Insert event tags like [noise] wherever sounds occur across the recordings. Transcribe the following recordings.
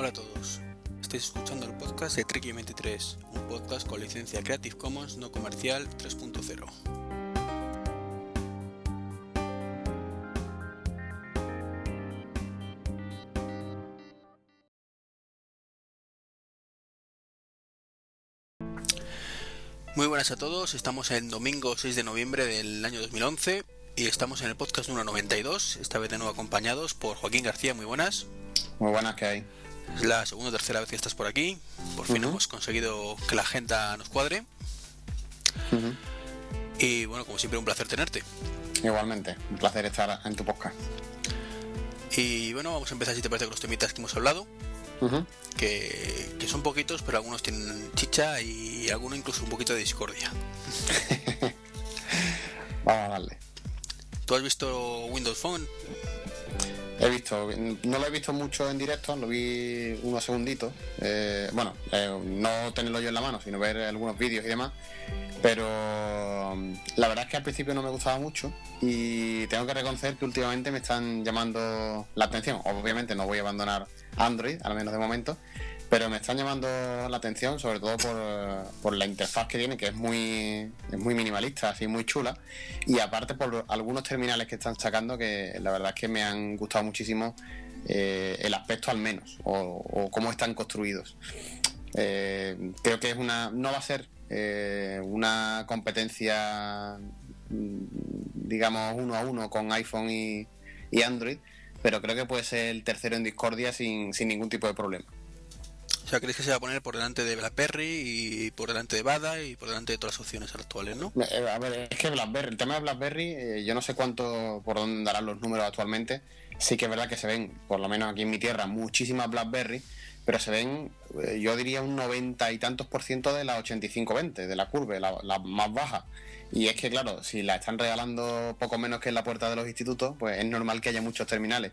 Hola a todos. Estáis escuchando el podcast de Tricky 23, un podcast con licencia Creative Commons no comercial 3.0. Muy buenas a todos, estamos en domingo 6 de noviembre del año 2011 y estamos en el podcast número 92, esta vez de nuevo acompañados por Joaquín García, muy buenas. Muy buenas que hay. Es la segunda o tercera vez que estás por aquí, por fin hemos conseguido que la agenda nos cuadre. Y bueno, como siempre, un placer tenerte. Igualmente, un placer estar en tu podcast. Y bueno, vamos a empezar si te parece con los temitas que hemos hablado. que, que, son poquitos, pero algunos tienen chicha y algunos incluso un poquito de discordia. [laughs] Vamos a darle. ¿Tú has visto Windows Phone? He visto, no lo he visto mucho en directo, lo vi unos segunditos. Eh, bueno, eh, no tenerlo yo en la mano, sino ver algunos vídeos y demás. Pero mm, la verdad es que al principio no me gustaba mucho y tengo que reconocer que últimamente me están llamando la atención. Obviamente no voy a abandonar Android, al menos de momento, pero me están llamando la atención sobre todo por, la interfaz que tiene, que es muy, es muy minimalista, así muy chula, y aparte por algunos terminales que están sacando que la verdad es que me han gustado muchísimo eh, el aspecto al menos, o, cómo están construidos. Eh, creo que es una no va a ser eh, una competencia digamos uno a uno con iPhone y, y Android, pero creo que puede ser el tercero en discordia sin, sin ningún tipo de problema. O sea, ¿crees que se va a poner por delante de BlackBerry y por delante de Bada y por delante de todas las opciones actuales, no? Eh, a ver, es que BlackBerry, el tema de BlackBerry, eh, yo no sé cuánto, por dónde darán los números actualmente. Sí que es verdad que se ven, por lo menos aquí en mi tierra, muchísimas BlackBerry, pero se ven, eh, yo diría un 90 y tantos por ciento de la 85-20, de la curva, la, más baja. Y es que, claro, si la están regalando poco menos que en la puerta de los institutos, pues es normal que haya muchos terminales.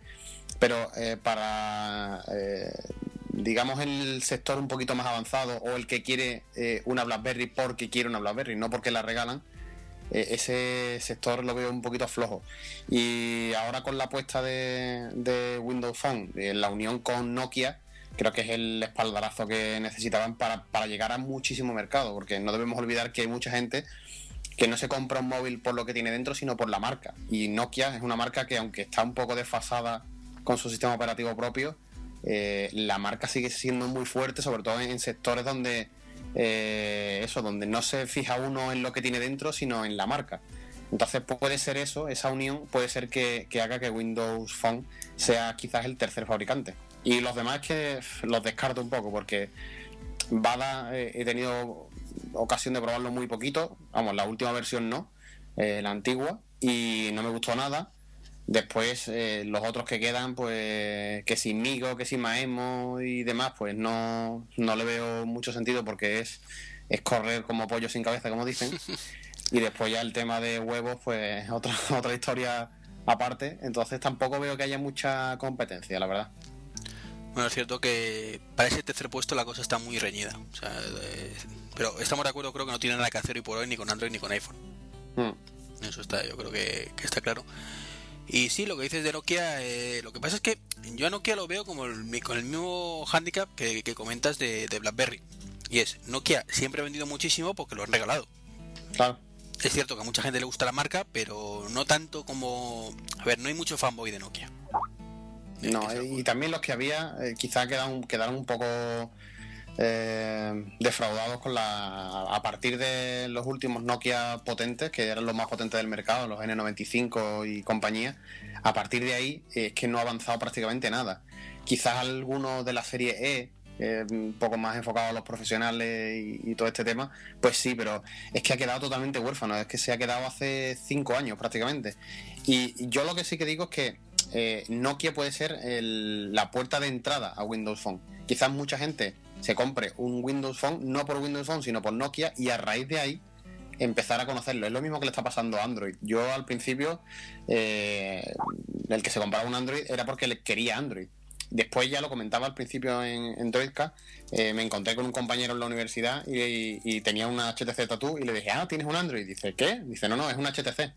Pero para digamos el sector un poquito más avanzado o el que quiere eh, una BlackBerry porque quiere una BlackBerry, no porque la regalan, eh, ese sector lo veo un poquito flojo. Y ahora con la apuesta de, Windows Phone, en la unión con Nokia, creo que es el espaldarazo que necesitaban para, para llegar a muchísimo mercado, porque no debemos olvidar que hay mucha gente que no se compra un móvil por lo que tiene dentro, sino por la marca. Y Nokia es una marca que aunque está un poco desfasada con su sistema operativo propio, eh, la marca sigue siendo muy fuerte, sobre todo en, sectores donde eh, eso, donde no se fija uno en lo que tiene dentro, sino en la marca. Entonces puede ser eso, esa unión puede ser que, haga que Windows Phone sea quizás el tercer fabricante. Y los demás que los descarto un poco porque Bada eh, he tenido ocasión de probarlo muy poquito, vamos, la última versión no, la antigua, y no me gustó nada. Después, eh, los otros que quedan, pues que sin Migo, que sin Maemo y demás, pues no, no le veo mucho sentido porque es, es correr como pollo sin cabeza, como dicen. [laughs] Y después ya el tema de huevos, pues [laughs] otra, otra historia aparte. Entonces tampoco veo que haya mucha competencia, la verdad. Bueno, es cierto que para ese tercer puesto la cosa está muy reñida. pero estamos de acuerdo, creo que no tiene nada que hacer hoy por hoy ni con Android ni con iPhone. Hmm. Eso está, yo creo que, que está claro. Y sí, lo que dices de Nokia, eh, lo que pasa es que yo a Nokia lo veo como con el mismo handicap que, comentas de, BlackBerry. Y es, Nokia siempre ha vendido muchísimo porque lo han regalado. Claro. Es cierto que a mucha gente le gusta la marca, pero no tanto como... A ver, no hay mucho fanboy de Nokia. No, y también los que había eh, quizá quedaron, quedaron un poco eh, defraudados con la a partir de los últimos Nokia potentes que eran los más potentes del mercado los N95 y compañía a partir de ahí es que no ha avanzado prácticamente nada quizás algunos de la serie E eh, un poco más enfocado a los profesionales y, todo este tema, pues sí, pero es que ha quedado totalmente huérfano, es que se ha quedado hace cinco años prácticamente. Y yo lo que sí que digo es que eh, Nokia puede ser la puerta de entrada a Windows Phone. Quizás mucha gente se compre un Windows Phone, no por Windows Phone, sino por Nokia, y a raíz de ahí empezar a conocerlo. Es lo mismo que le está pasando a Android. Yo al principio, eh, el que se compraba un Android era porque le quería Android. Después ya lo comentaba al principio en, en eh, me encontré con un compañero en la universidad y, tenía una HTC Tattoo y le dije, ah, ¿tienes un Android? Dice, ¿qué? Dice, no, no, es una HTC.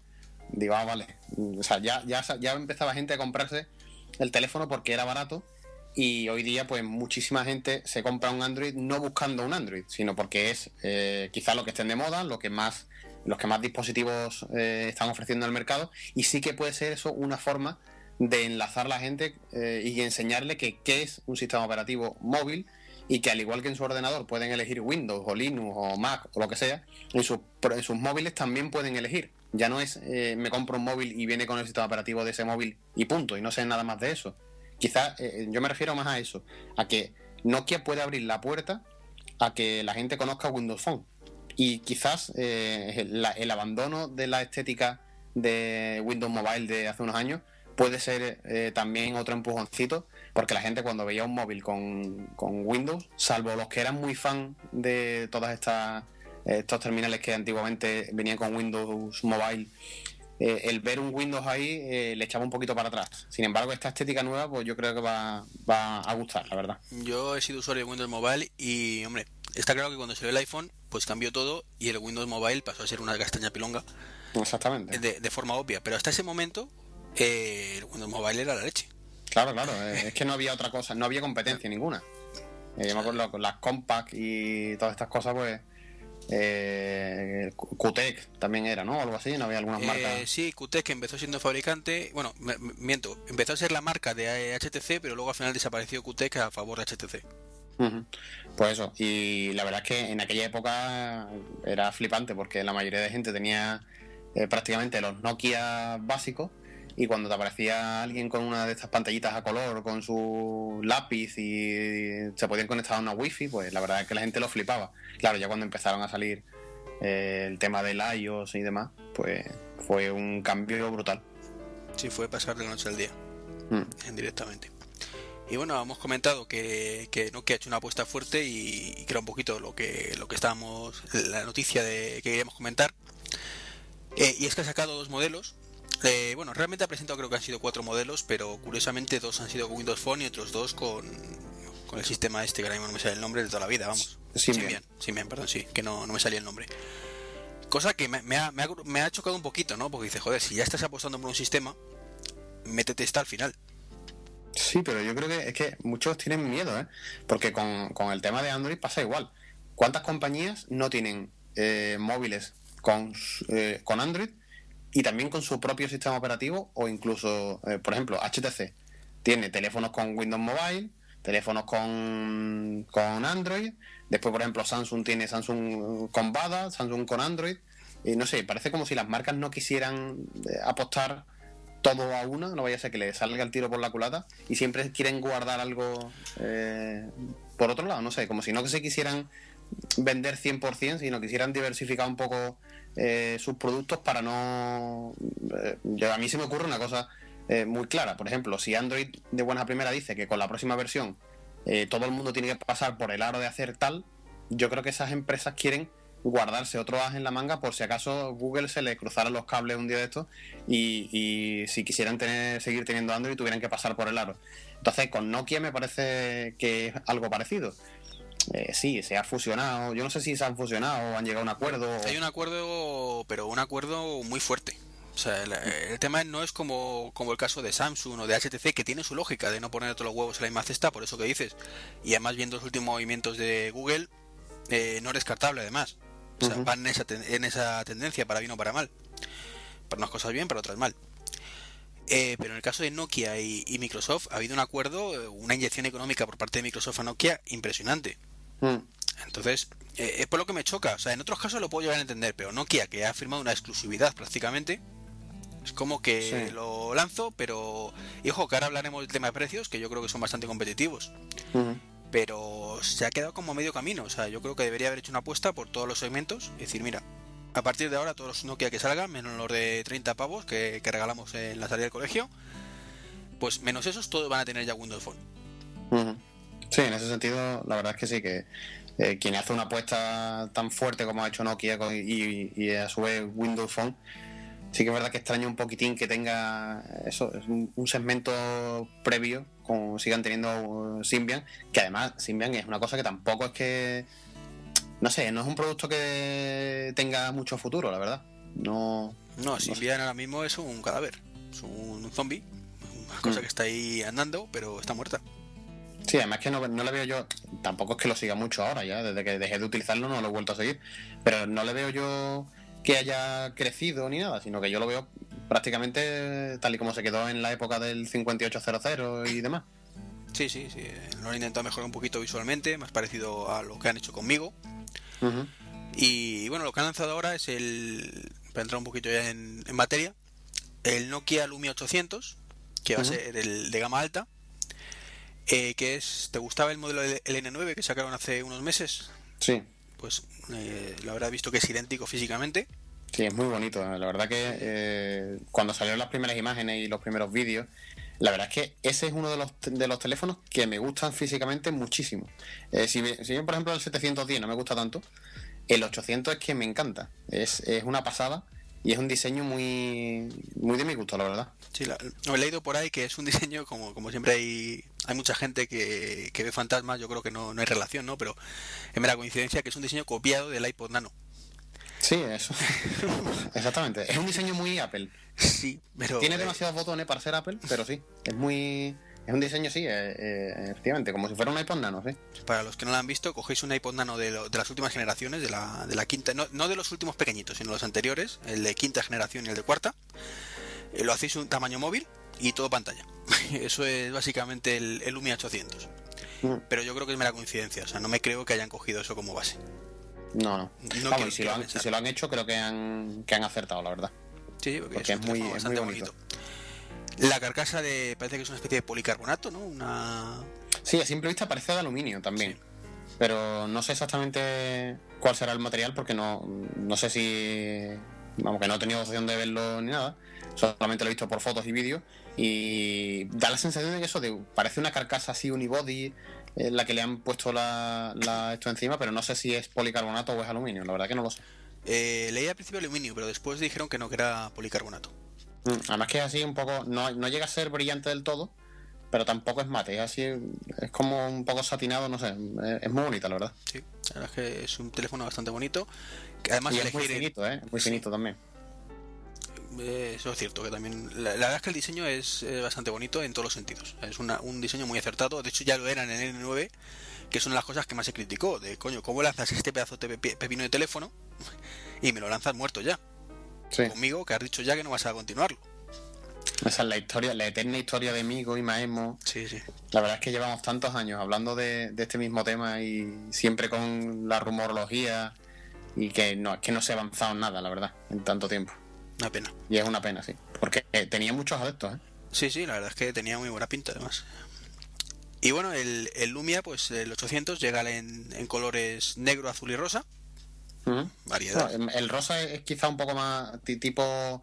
Digo, ah, vale. O sea, ya, ya, ya empezaba gente a comprarse el teléfono porque era barato y hoy día pues muchísima gente se compra un Android no buscando un Android, sino porque es eh, quizá lo que estén de moda, lo que más los que más dispositivos eh, están ofreciendo en el mercado y sí que puede ser eso una forma de enlazar a la gente eh, y enseñarle que qué es un sistema operativo móvil y que al igual que en su ordenador pueden elegir Windows o Linux o Mac o lo que sea, en, sus, en sus móviles también pueden elegir. Ya no es eh, me compro un móvil y viene con el sistema operativo de ese móvil y punto, y no sé nada más de eso. Quizás eh, yo me refiero más a eso, a que Nokia puede abrir la puerta a que la gente conozca Windows Phone. Y quizás el abandono de la estética de Windows Mobile de hace unos años puede ser eh, también otro empujoncito, porque la gente cuando veía un móvil con, Windows, salvo los que eran muy fan de todas estas estos terminales que antiguamente venían con Windows Mobile, eh, el ver un Windows ahí eh, le echaba un poquito para atrás. Sin embargo, esta estética nueva, pues yo creo que va, va a gustar, la verdad. Yo he sido usuario de Windows Mobile y, hombre, está claro que cuando salió el iPhone, pues cambió todo y el Windows Mobile pasó a ser una castaña pilonga. Exactamente. de forma obvia. Pero hasta ese momento, eh, el Windows Mobile era la leche. Claro, claro, eh, es que no había otra cosa, no había competencia ninguna. Eh, yo me acuerdo con las Compact y todas estas cosas, pues. Eh, Qtec también era, ¿no? Algo así, no había algunas marcas. Sí, Qtec empezó siendo fabricante, bueno, miento, empezó a ser la marca de HTC, pero luego al final desapareció Qtec a favor de HTC. Pues eso, y la verdad es que en aquella época era flipante porque la mayoría de gente tenía prácticamente los Nokia básicos y cuando te aparecía alguien con una de estas pantallitas a color, con su lápiz y se podían conectar a una wifi, pues la verdad es que la gente lo flipaba. Claro, ya cuando empezaron a salir eh, el tema del iOS y demás, pues fue un cambio brutal. Sí, fue pasar de noche al día, mm. directamente. Y bueno, hemos comentado que, que Nokia ha hecho una apuesta fuerte y, que era un poquito lo que, lo que estábamos, la noticia de que queríamos comentar. Eh, y es que ha sacado dos modelos, eh, bueno, realmente ha presentado creo que han sido cuatro modelos, pero curiosamente dos han sido con Windows Phone y otros dos con, el sistema este, que ahora mismo no me sale el nombre de toda la vida, vamos. Symbian. Symbian, perdón, sí, que no, no me salía el nombre. Cosa que me, ha, me, ha, chocado un poquito, ¿no? Porque dice, joder, si ya estás apostando por un sistema, métete esta al final. Sí, pero yo creo que es que muchos tienen miedo, ¿eh? Porque con, el tema de Android pasa igual. ¿Cuántas compañías no tienen eh, móviles con, eh, con Android y también con su propio sistema operativo o incluso, eh, por ejemplo, HTC tiene teléfonos con Windows Mobile, teléfonos con, con Android, después, por ejemplo, Samsung tiene Samsung con Bada, Samsung con Android, y no sé, parece como si las marcas no quisieran eh, apostar todo a una, no vaya a ser que le salga el tiro por la culata y siempre quieren guardar algo eh, por otro lado, no sé, como si no que se quisieran vender 100%, sino quisieran diversificar un poco eh, sus productos para no... Eh, a mí se me ocurre una cosa eh, muy clara. Por ejemplo, si Android de buena primera dice que con la próxima versión todo el mundo tiene que pasar por el aro de hacer tal, yo creo que esas empresas quieren guardarse otro as en la manga por si acaso Google se le cruzaran los cables un día de esto y, y, si quisieran tener, seguir teniendo Android tuvieran que pasar por el aro. Entonces con Nokia me parece que es algo parecido. Eh, sí, se ha fusionado. Yo no sé si se han fusionado o han llegado a un acuerdo. Hay un acuerdo, pero un acuerdo muy fuerte. O sea, el, tema no es como, como el caso de Samsung o de HTC, que tiene su lógica de no poner todos los huevos en la misma cesta, por eso que dices. Y además, viendo los últimos movimientos de Google, eh, no es descartable, además. O sea, van en esa, en esa tendencia, para bien o para mal. Para unas cosas bien, para otras mal. Eh, pero en el caso de Nokia y, Microsoft ha habido un acuerdo, una inyección económica por parte de Microsoft a Nokia impresionante. Mm. Entonces, eh, es por lo que me choca. O sea, en otros casos lo puedo llegar a entender, pero Nokia, que ha firmado una exclusividad prácticamente, es como que lo lanzo, pero. Y ojo, que ahora hablaremos del tema de precios, que yo creo que son bastante competitivos. Pero se ha quedado como medio camino. O sea, yo creo que debería haber hecho una apuesta por todos los segmentos y decir, mira, a partir de ahora todos los Nokia que salgan, menos los de 30 pavos que, regalamos en la salida del colegio, pues menos esos, todos van a tener ya Windows Phone. Sí, en ese sentido, la verdad es que sí, que eh, quien hace una apuesta tan fuerte como ha hecho Nokia y, a su vez Windows Phone, sí que es verdad que extraño un poquitín que tenga eso, es un, segmento previo, como sigan teniendo Symbian, que además Symbian es una cosa que tampoco es que, no sé, no es un producto que tenga mucho futuro, la verdad. No, no, Symbian ahora mismo es un cadáver, es un zombie, una cosa mm. que está ahí andando, pero está muerta. Sí, además que no, no, le veo yo, tampoco es que lo siga mucho ahora ya, desde que dejé de utilizarlo no lo he vuelto a seguir, pero no le veo yo que haya crecido ni nada, sino que yo lo veo prácticamente tal y como se quedó en la época del 5800 y demás. Sí, sí, sí, lo han intentado mejorar un poquito visualmente, más parecido a lo que han hecho conmigo. Y bueno, lo que han lanzado ahora es el, para entrar un poquito ya en, materia, el Nokia Lumia 800, que va a ser el de gama alta, eh, que es, ¿te gustaba el modelo N9 que sacaron hace unos meses? Sí. Pues eh, lo habrás visto que es idéntico físicamente. Sí, es muy bonito. La verdad que eh, cuando salieron las primeras imágenes y los primeros vídeos, la verdad es que ese es uno de los, de los teléfonos que me gustan físicamente muchísimo. Eh, si, si bien, por ejemplo, el 710 no me gusta tanto, el 800 es que me encanta. Es, es una pasada y es un diseño muy muy de mi gusto, la verdad. Sí, lo he leído por ahí que es un [laughs] diseño, como, como siempre hay, hay mucha gente que, que ve fantasmas, yo creo que no, no hay relación, ¿no? Pero es mera coincidencia que es un diseño copiado del iPod Nano. Sí, eso. [laughs] Exactamente. Es un diseño muy Apple. Sí, pero... Tiene eh, demasiados botones para ser Apple, pero sí. Es muy... Es un diseño, sí, eh, eh, efectivamente, como si fuera un iPod Nano, sí. Para los que no lo han visto, cogéis un iPod Nano de, de las últimas generaciones, de la, de la quinta, no, no, de los últimos pequeñitos, sino los anteriores, el de quinta generación y el de cuarta. lo hacéis un tamaño móvil y todo pantalla. [laughs] Eso es básicamente el, el Lumia 800. Mm. Pero yo creo que es mera coincidencia, o sea, no me creo que hayan cogido eso como base. No, no. Vamos, si, lo han, si lo han hecho, creo que han, que han acertado, la verdad. Sí, porque, es, muy, muy bonito. La carcasa de parece que es una especie de policarbonato, ¿no? Una Sí, a simple vista parece de aluminio también. Pero no sé exactamente cuál será el material porque no, no sé si vamos que no he tenido opción de verlo ni nada. Solamente lo he visto por fotos y vídeos y da la sensación de que eso de, parece una carcasa así unibody en la que le han puesto la, esto encima, pero no sé si es policarbonato o es aluminio, la verdad que no lo sé. Eh, leí al principio aluminio, pero después dijeron que no, que era policarbonato. Mm, además que es así un poco, no, no llega a ser brillante del todo, pero tampoco es mate, es así, es como un poco satinado, no sé, es, muy bonita la verdad. Sí, la verdad es que es un teléfono bastante bonito. Que además es muy finito, ¿eh? Muy finito también. Eh, eso es cierto, que también. La, verdad es que el diseño es bastante bonito en todos los sentidos. Es un diseño muy acertado. De hecho, ya lo era en el N9, que es una de las cosas que más se criticó. De coño, ¿cómo lanzas este pedazo de pepino de teléfono [laughs] y me lo lanzas muerto ya? Conmigo, que has dicho ya que no vas a continuarlo. Esa es la historia, la eterna historia de Migo y Maemo. Sí, sí. La verdad es que llevamos tantos años hablando de, de este mismo tema y siempre con la rumorología y que no, que no se ha avanzado nada, la verdad, en tanto tiempo. Una pena. Y es una pena, sí. Porque eh, tenía muchos adeptos, ¿eh? Sí, sí, la verdad es que tenía muy buena pinta, además. Y bueno, el, Lumia, pues el 800 llega en, en colores negro, azul y rosa. Variedad. el rosa es quizá un poco más tipo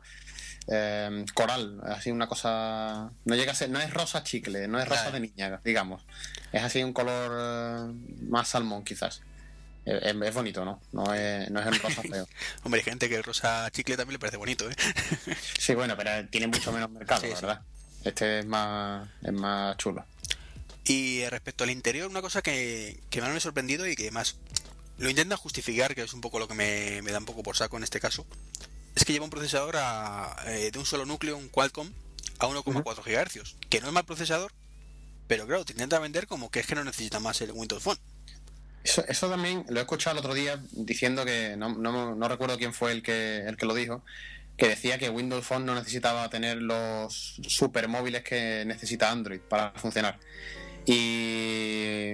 eh, coral, así una cosa. No llega a ser, no es rosa chicle, no es rosa de niña, digamos. Es así un color más salmón, quizás. Es, bonito, ¿no? No es, no es el rosa feo. [laughs] Hombre, hay gente que el rosa chicle también le parece bonito, ¿eh? [laughs] sí, bueno, pero tiene mucho menos mercado, ¿verdad? Este es más, es más chulo. Y respecto al interior, una cosa que, que me ha sorprendido y que más lo intenta justificar, que es un poco lo que me, da un poco por saco en este caso, es que lleva un procesador eh, de un solo núcleo, un Qualcomm, a 1,4 GHz, que no es mal procesador, pero claro, te intenta vender como que es que no necesita más el Windows Phone. Eso, también lo he escuchado el otro día diciendo que no, no, no, recuerdo quién fue el que, el que lo dijo, que decía que Windows Phone no necesitaba tener los super móviles que necesita Android para funcionar. Y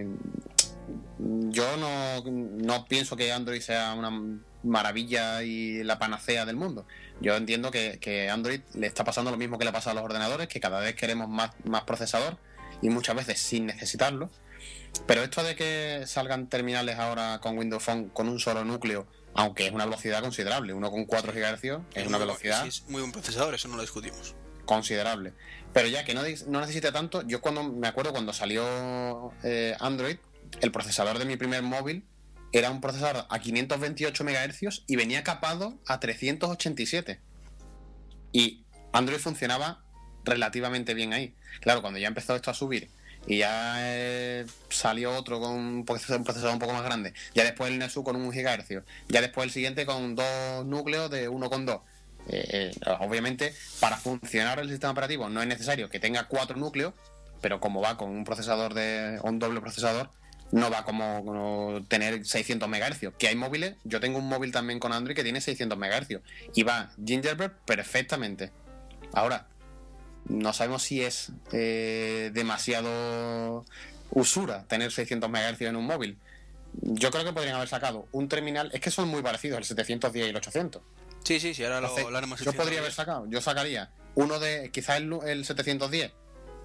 yo no, no pienso que Android sea una maravilla y la panacea del mundo. Yo entiendo que, que, Android le está pasando lo mismo que le pasa a los ordenadores, que cada vez queremos más, más procesador y muchas veces sin necesitarlo. Pero esto de que salgan terminales ahora con Windows Phone con un solo núcleo, aunque es una velocidad considerable, uno con 4 GHz es una velocidad. es muy buen procesador, eso no lo discutimos. Considerable. Pero ya que no, no necesite tanto, yo cuando me acuerdo cuando salió eh, Android, el procesador de mi primer móvil era un procesador a 528 MHz y venía capado a 387. Y Android funcionaba relativamente bien ahí. Claro, cuando ya empezó esto a subir y ya eh, salió otro con un procesador, un poco más grande. Ya después el Nesu con un gigahercio. Ya después el siguiente con dos núcleos de 1,2. Eh, eh, obviamente, para funcionar el sistema operativo no es necesario que tenga cuatro núcleos, pero como va con un procesador de un doble procesador, no va como, tener 600 MHz. Que hay móviles, yo tengo un móvil también con Android que tiene 600 MHz y va Gingerbread perfectamente. Ahora, no sabemos si es eh, demasiado usura tener 600 MHz en un móvil. Yo creo que podrían haber sacado un terminal, es que son muy parecidos, el 710 y el 800. Sí, sí, sí, ahora lo hablaremos. Yo podría haber sacado, yo sacaría uno de, quizás el, 710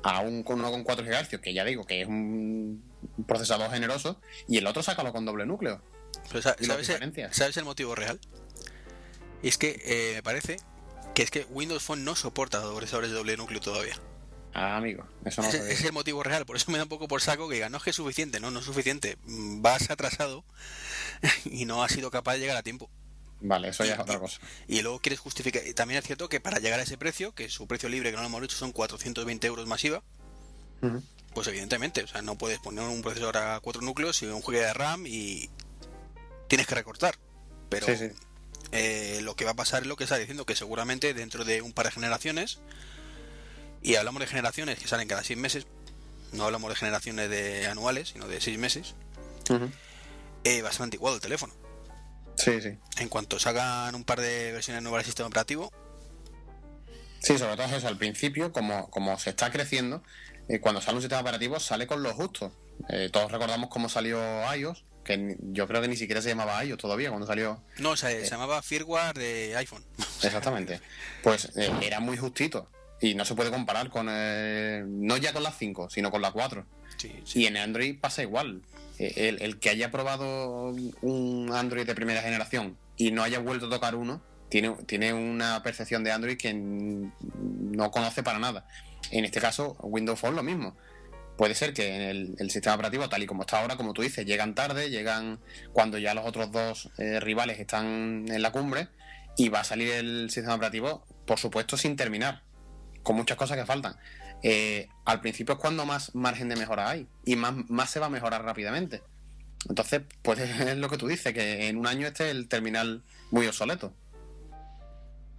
a un con uno con 4 GHz, que ya digo que es un, procesador generoso, y el otro sácalo con doble núcleo. ¿sabes, el, motivo real? Y es que eh, me parece que es que Windows Phone no soporta procesadores de doble núcleo todavía. Ah, amigo, eso no es, es el motivo real, por eso me da un poco por saco que diga, no es que es suficiente, no, no es suficiente, vas atrasado [laughs] y no has sido capaz de llegar a tiempo. Vale, eso ya es otra cosa. Y, luego quieres justificar. Y también es cierto que para llegar a ese precio, que su precio libre, que no lo hemos dicho, son 420 euros masiva, pues evidentemente, o sea, no puedes poner un procesador a cuatro núcleos y un juego de RAM y tienes que recortar. Pero eh, lo que va a pasar es lo que está diciendo, que seguramente dentro de un par de generaciones, y hablamos de generaciones que salen cada seis meses, no hablamos de generaciones de anuales, sino de seis meses, eh, va a ser antiguado el teléfono. Sí, sí. En cuanto salgan un par de versiones nuevas del sistema operativo. Sí, sobre todo eso, al principio, como, como se está creciendo, eh, cuando sale un sistema operativo sale con lo justo. Eh, todos recordamos cómo salió iOS, que yo creo que ni siquiera se llamaba iOS todavía cuando salió. No, se, se llamaba firmware de iPhone. [laughs] Exactamente. Pues eh, era muy justito y no se puede comparar con, no ya con la 5, sino con la 4. Y en Android pasa igual. Eh, el, que haya probado un Android de primera generación y no haya vuelto a tocar uno, tiene, tiene una percepción de Android que no conoce para nada. En este caso, Windows Phone lo mismo. Puede ser que en el, sistema operativo, tal y como está ahora, como tú dices, llegan tarde, llegan cuando ya los otros dos eh, rivales están en la cumbre y va a salir el sistema operativo, por supuesto, sin terminar, con muchas cosas que faltan. Eh, al principio es cuando más margen de mejora hay y más, más se va a mejorar rápidamente. Entonces, pues [laughs] es lo que tú dices, que en un año esté el terminal muy obsoleto.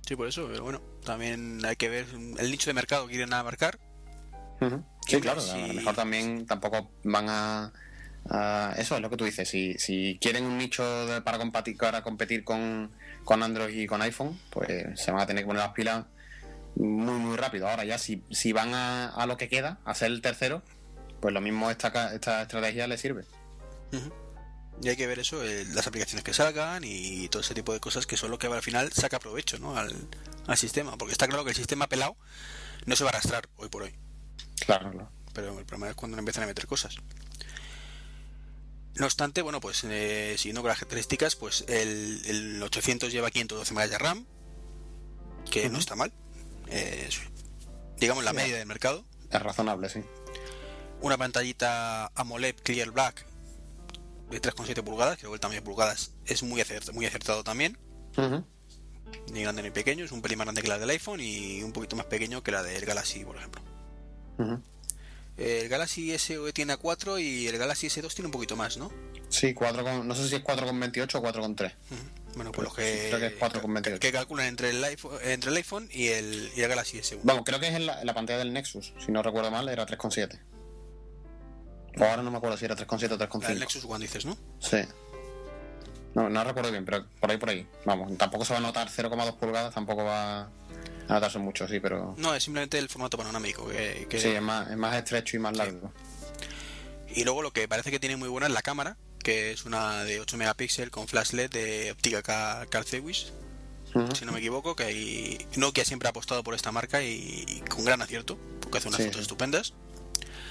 Sí, por eso, pero bueno, también hay que ver el nicho de mercado que quieren abarcar. Sí, claro, a lo mejor también tampoco van a, Eso es lo que tú dices, si, si quieren un nicho para, competir, para competir con, con Android y con iPhone, pues se van a tener que poner las pilas muy, muy rápido. Ahora ya, si, si van a, a, lo que queda, a ser el tercero, pues lo mismo esta, esta estrategia le sirve. Y hay que ver eso, eh, las aplicaciones que salgan y todo ese tipo de cosas que son lo que al final saca provecho ¿no? al, al sistema. Porque está claro que el sistema pelado no se va a arrastrar hoy por hoy. Claro, claro. Pero el problema es cuando empiezan a meter cosas. No obstante, bueno, pues eh, siguiendo con las características, pues el, el 800 lleva 512 MB de RAM, que no está mal digamos la media del mercado. Es razonable, sí. Una pantallita AMOLED Clear Black de 3,7 pulgadas, que el tamaño de pulgadas es muy acertado, muy acertado también. Ni grande ni pequeño, es un pelín más grande que la del iPhone y un poquito más pequeño que la del Galaxy, por ejemplo. El Galaxy S tiene A4 y el Galaxy S2 tiene un poquito más, ¿no? Sí, 4 no sé si es 4,28 o 4,3. Bueno, pues lo que, creo que, es 4,28. que calculan entre el iPhone, entre el iPhone y el, y el Galaxy S1. Vamos, creo que es en la, la pantalla del Nexus, si no recuerdo mal, era 3,7. O ahora no me acuerdo si era 3,7 o 3,5. El Nexus One dices, ¿no? Sí. No, no recuerdo bien, pero por ahí, por ahí. Vamos, tampoco se va a notar 0,2 pulgadas, tampoco va a notarse mucho, sí, pero... No, es simplemente el formato panorámico. Que, que... Sí, es más, es más estrecho y más largo. Y luego lo que parece que tiene muy buena es la cámara, que es una de 8 megapíxeles con flash LED de óptica Carl Zeiss, si no me equivoco, que hay... Nokia siempre ha apostado por esta marca y, con gran acierto, porque hace unas fotos estupendas.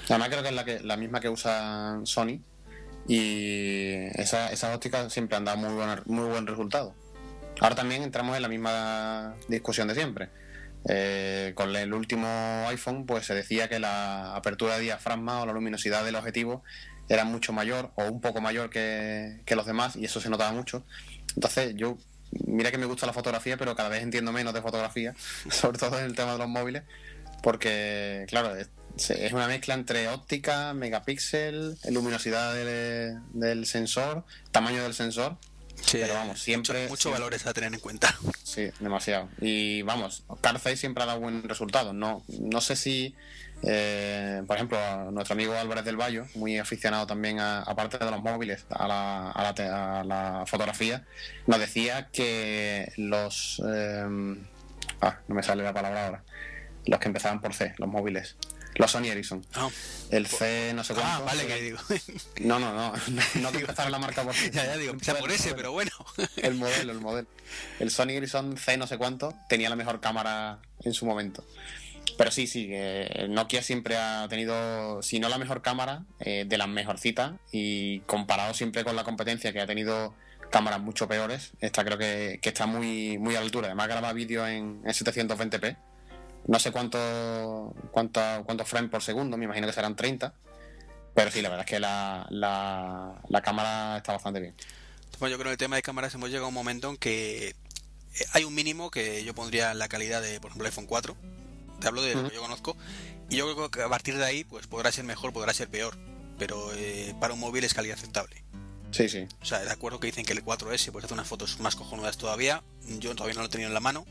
Además creo que es la, que, la misma que usa Sony y esa, esa óptica siempre han dado muy, buen, muy buen resultado. Ahora también entramos en la misma discusión de siempre. Eh, con el último iPhone pues se decía que la apertura de diafragma o la luminosidad del objetivo era mucho mayor o un poco mayor que, los demás y eso se notaba mucho. Entonces yo, mira que me gusta la fotografía, pero cada vez entiendo menos de fotografía, [laughs] sobre todo en el tema de los móviles, porque claro, es, una mezcla entre óptica, megapíxel, luminosidad del, sensor, tamaño del sensor. pero vamos, siempre. Muchos valores a tener en cuenta. [laughs] Sí, demasiado. Y vamos, Carface siempre ha dado buen resultado. No, no sé si. Eh, por ejemplo, nuestro amigo Álvarez del Valle, muy aficionado también, a, aparte de los móviles, a la, a la, fotografía, nos decía que los. Eh, ah, no me sale la palabra ahora. Los que empezaban por C, los móviles. Los Sony Ericsson. Ah. El C no sé cuánto. Ah, vale, que digo. [laughs] No, no, no. No, que empezar la marca por [laughs] ya, ya digo, empieza por ese, pero bueno. [laughs] El modelo, el modelo. El Sony Ericsson C no sé cuánto tenía la mejor cámara en su momento. Pero sí, sí, eh, Nokia siempre ha tenido, si no la mejor cámara, eh, de las mejorcitas y comparado siempre con la competencia que ha tenido cámaras mucho peores, esta creo que, que está muy, muy a la altura. Además graba vídeo en, en 720p no sé cuánto, cuánto, cuántos frames por segundo, me imagino que serán 30. Pero sí, la verdad es que la, la, cámara está bastante bien. Bueno, yo creo que el tema de cámaras hemos llegado a un momento en que eh, hay un mínimo que yo pondría en la calidad de, por ejemplo, el iPhone 4. Te hablo de lo que yo conozco. Y yo creo que a partir de ahí, pues podrá ser mejor, podrá ser peor. Pero eh, para un móvil es calidad aceptable. Sí, sí. O sea, de acuerdo que dicen que el 4S pues hace unas fotos más cojonudas todavía. Yo todavía no lo he tenido en la mano.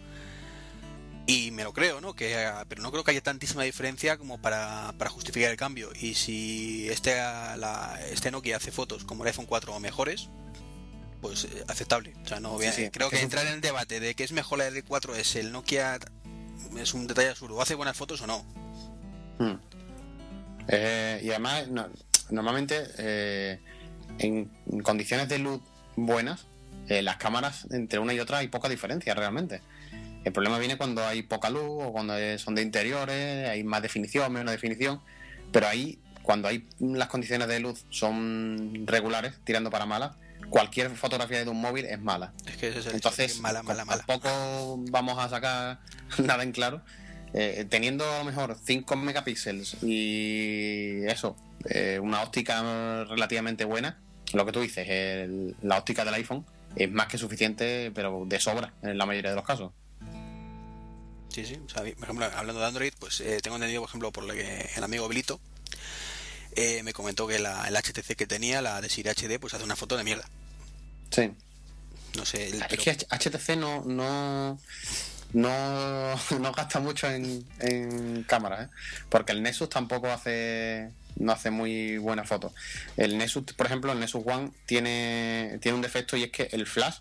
Y me lo creo, ¿no? Que, pero no creo que haya tantísima diferencia como para, para justificar el cambio. Y si este, la, este Nokia hace fotos como el iPhone 4 o mejores, pues eh, aceptable. O sea, no creo que entrar en el debate de que es mejor el 4 es el Nokia es un detalle absurdo. ¿Hace buenas fotos o no? Hmm. Eh, y además, normalmente eh, en condiciones de luz buenas, las cámaras entre una y otra hay poca diferencia realmente. El problema viene cuando hay poca luz o cuando son de interiores, hay más definición, menos definición, pero ahí, cuando hay las condiciones de luz son regulares, tirando para malas, cualquier fotografía de un móvil es mala. Es que ese es el Entonces, mala, mala, mala. Tampoco vamos a sacar [laughs] nada en claro. Eh, teniendo a lo mejor 5 megapíxeles y eso, eh, una óptica relativamente buena, lo que tú dices, la óptica del iPhone es más que suficiente, pero de sobra en la mayoría de los casos. Sí, sí. por ejemplo, hablando de Android, pues eh, tengo entendido, por ejemplo, por lo que el amigo Bilito eh, me comentó que la, el HTC que tenía, la de Siri HD, pues hace una foto de mierda. Sí. No sé. Es que HTC no, no, no, gasta mucho en, en cámara, ¿eh? porque el Nexus tampoco hace no hace muy buenas fotos. El Nexus, por ejemplo, el Nexus One tiene, tiene un defecto y es que el flash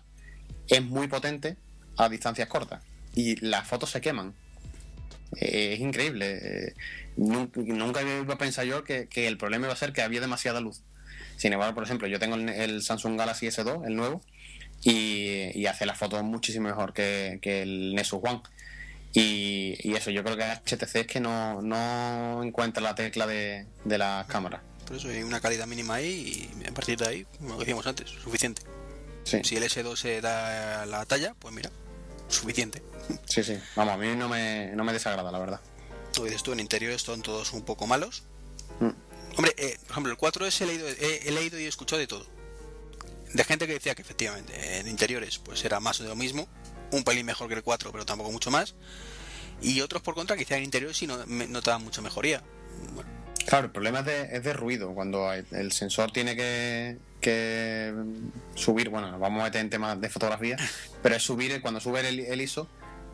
es muy potente a distancias cortas y las fotos se queman. Eh, es increíble. Eh, nunca, nunca iba a pensar yo que, el problema iba a ser que había demasiada luz. Sin embargo, por ejemplo, yo tengo el, Samsung Galaxy S2, el nuevo, y, hace las fotos muchísimo mejor que, el Nexus One. Y, eso, yo creo que HTC es que no, no encuentra la tecla de, de las cámaras. Por eso hay una calidad mínima ahí y a partir de ahí, como decíamos antes, suficiente. Si el S2 se da la talla, pues mira, suficiente. Sí, sí. Vamos, a mí no me, no me desagrada, la verdad. Tú dices tú, en interiores son todos un poco malos. Mm. Hombre, eh, por ejemplo, el 4S he leído, he, leído y he escuchado de todo. De gente que decía que efectivamente en interiores pues era más de lo mismo, un pelín mejor que el 4, pero tampoco mucho más. Y otros por contra que decían en interiores sí no, notaban mucha mejoría. Claro, el problema es de, es de ruido. Cuando el sensor tiene que, que subir, bueno, vamos a meter en temas de fotografía, [laughs] pero es subir, cuando sube el, ISO,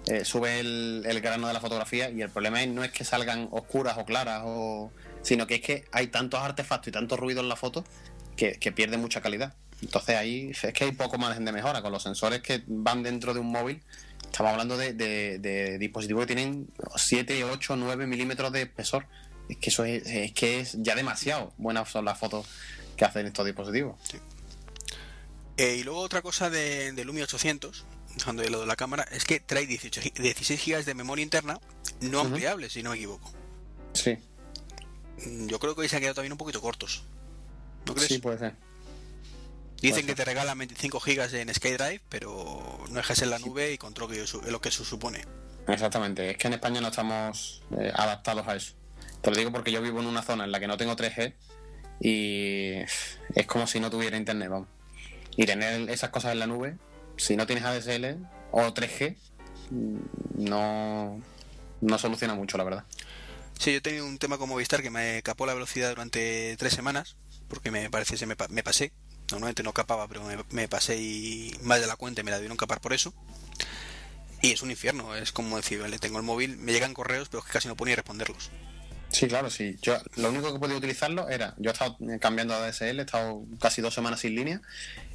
eh, sube el, grano de la fotografía y el problema es, no es que salgan oscuras o claras, o, sino que es que hay tantos artefactos y tanto ruido en la foto que, pierde mucha calidad. Entonces ahí es que hay poco margen de mejora. Con los sensores que van dentro de un móvil, estamos hablando de, dispositivos que tienen 7, 8, 9 milímetros de espesor. Es que eso es, es que es ya demasiado buenas son las fotos que hacen estos dispositivos. Eh, y luego otra cosa de, del Lumia 800, dejando de lado de la cámara, es que trae 18, 16 GB de memoria interna no ampliable, si no me equivoco. Sí. Mm, yo creo que hoy se han quedado también un poquito cortos. ¿No crees? Sí, puede ser. Dicen que te regalan 25 GB en SkyDrive, pero no dejas en la nube y control que lo que eso supone. Exactamente, es que en España no estamos eh, adaptados a eso. Te lo digo porque yo vivo en una zona en la que no tengo 3G y es como si no tuviera internet, vamos. Y tener esas cosas en la nube, si no tienes ADSL o 3G, no, no soluciona mucho, la verdad. Sí, yo he tenido un tema con Movistar que me capó la velocidad durante tres semanas, porque me parece que me, me pasé normalmente no capaba, pero me, pasé y más de la cuenta me la dieron capar por eso. Y es un infierno, es como decir, le tengo el móvil, me llegan correos, pero casi no puedo ni responderlos. Sí, claro, sí. Yo lo único que podía utilizarlo era, yo he estado cambiando a DSL, he estado casi dos semanas sin línea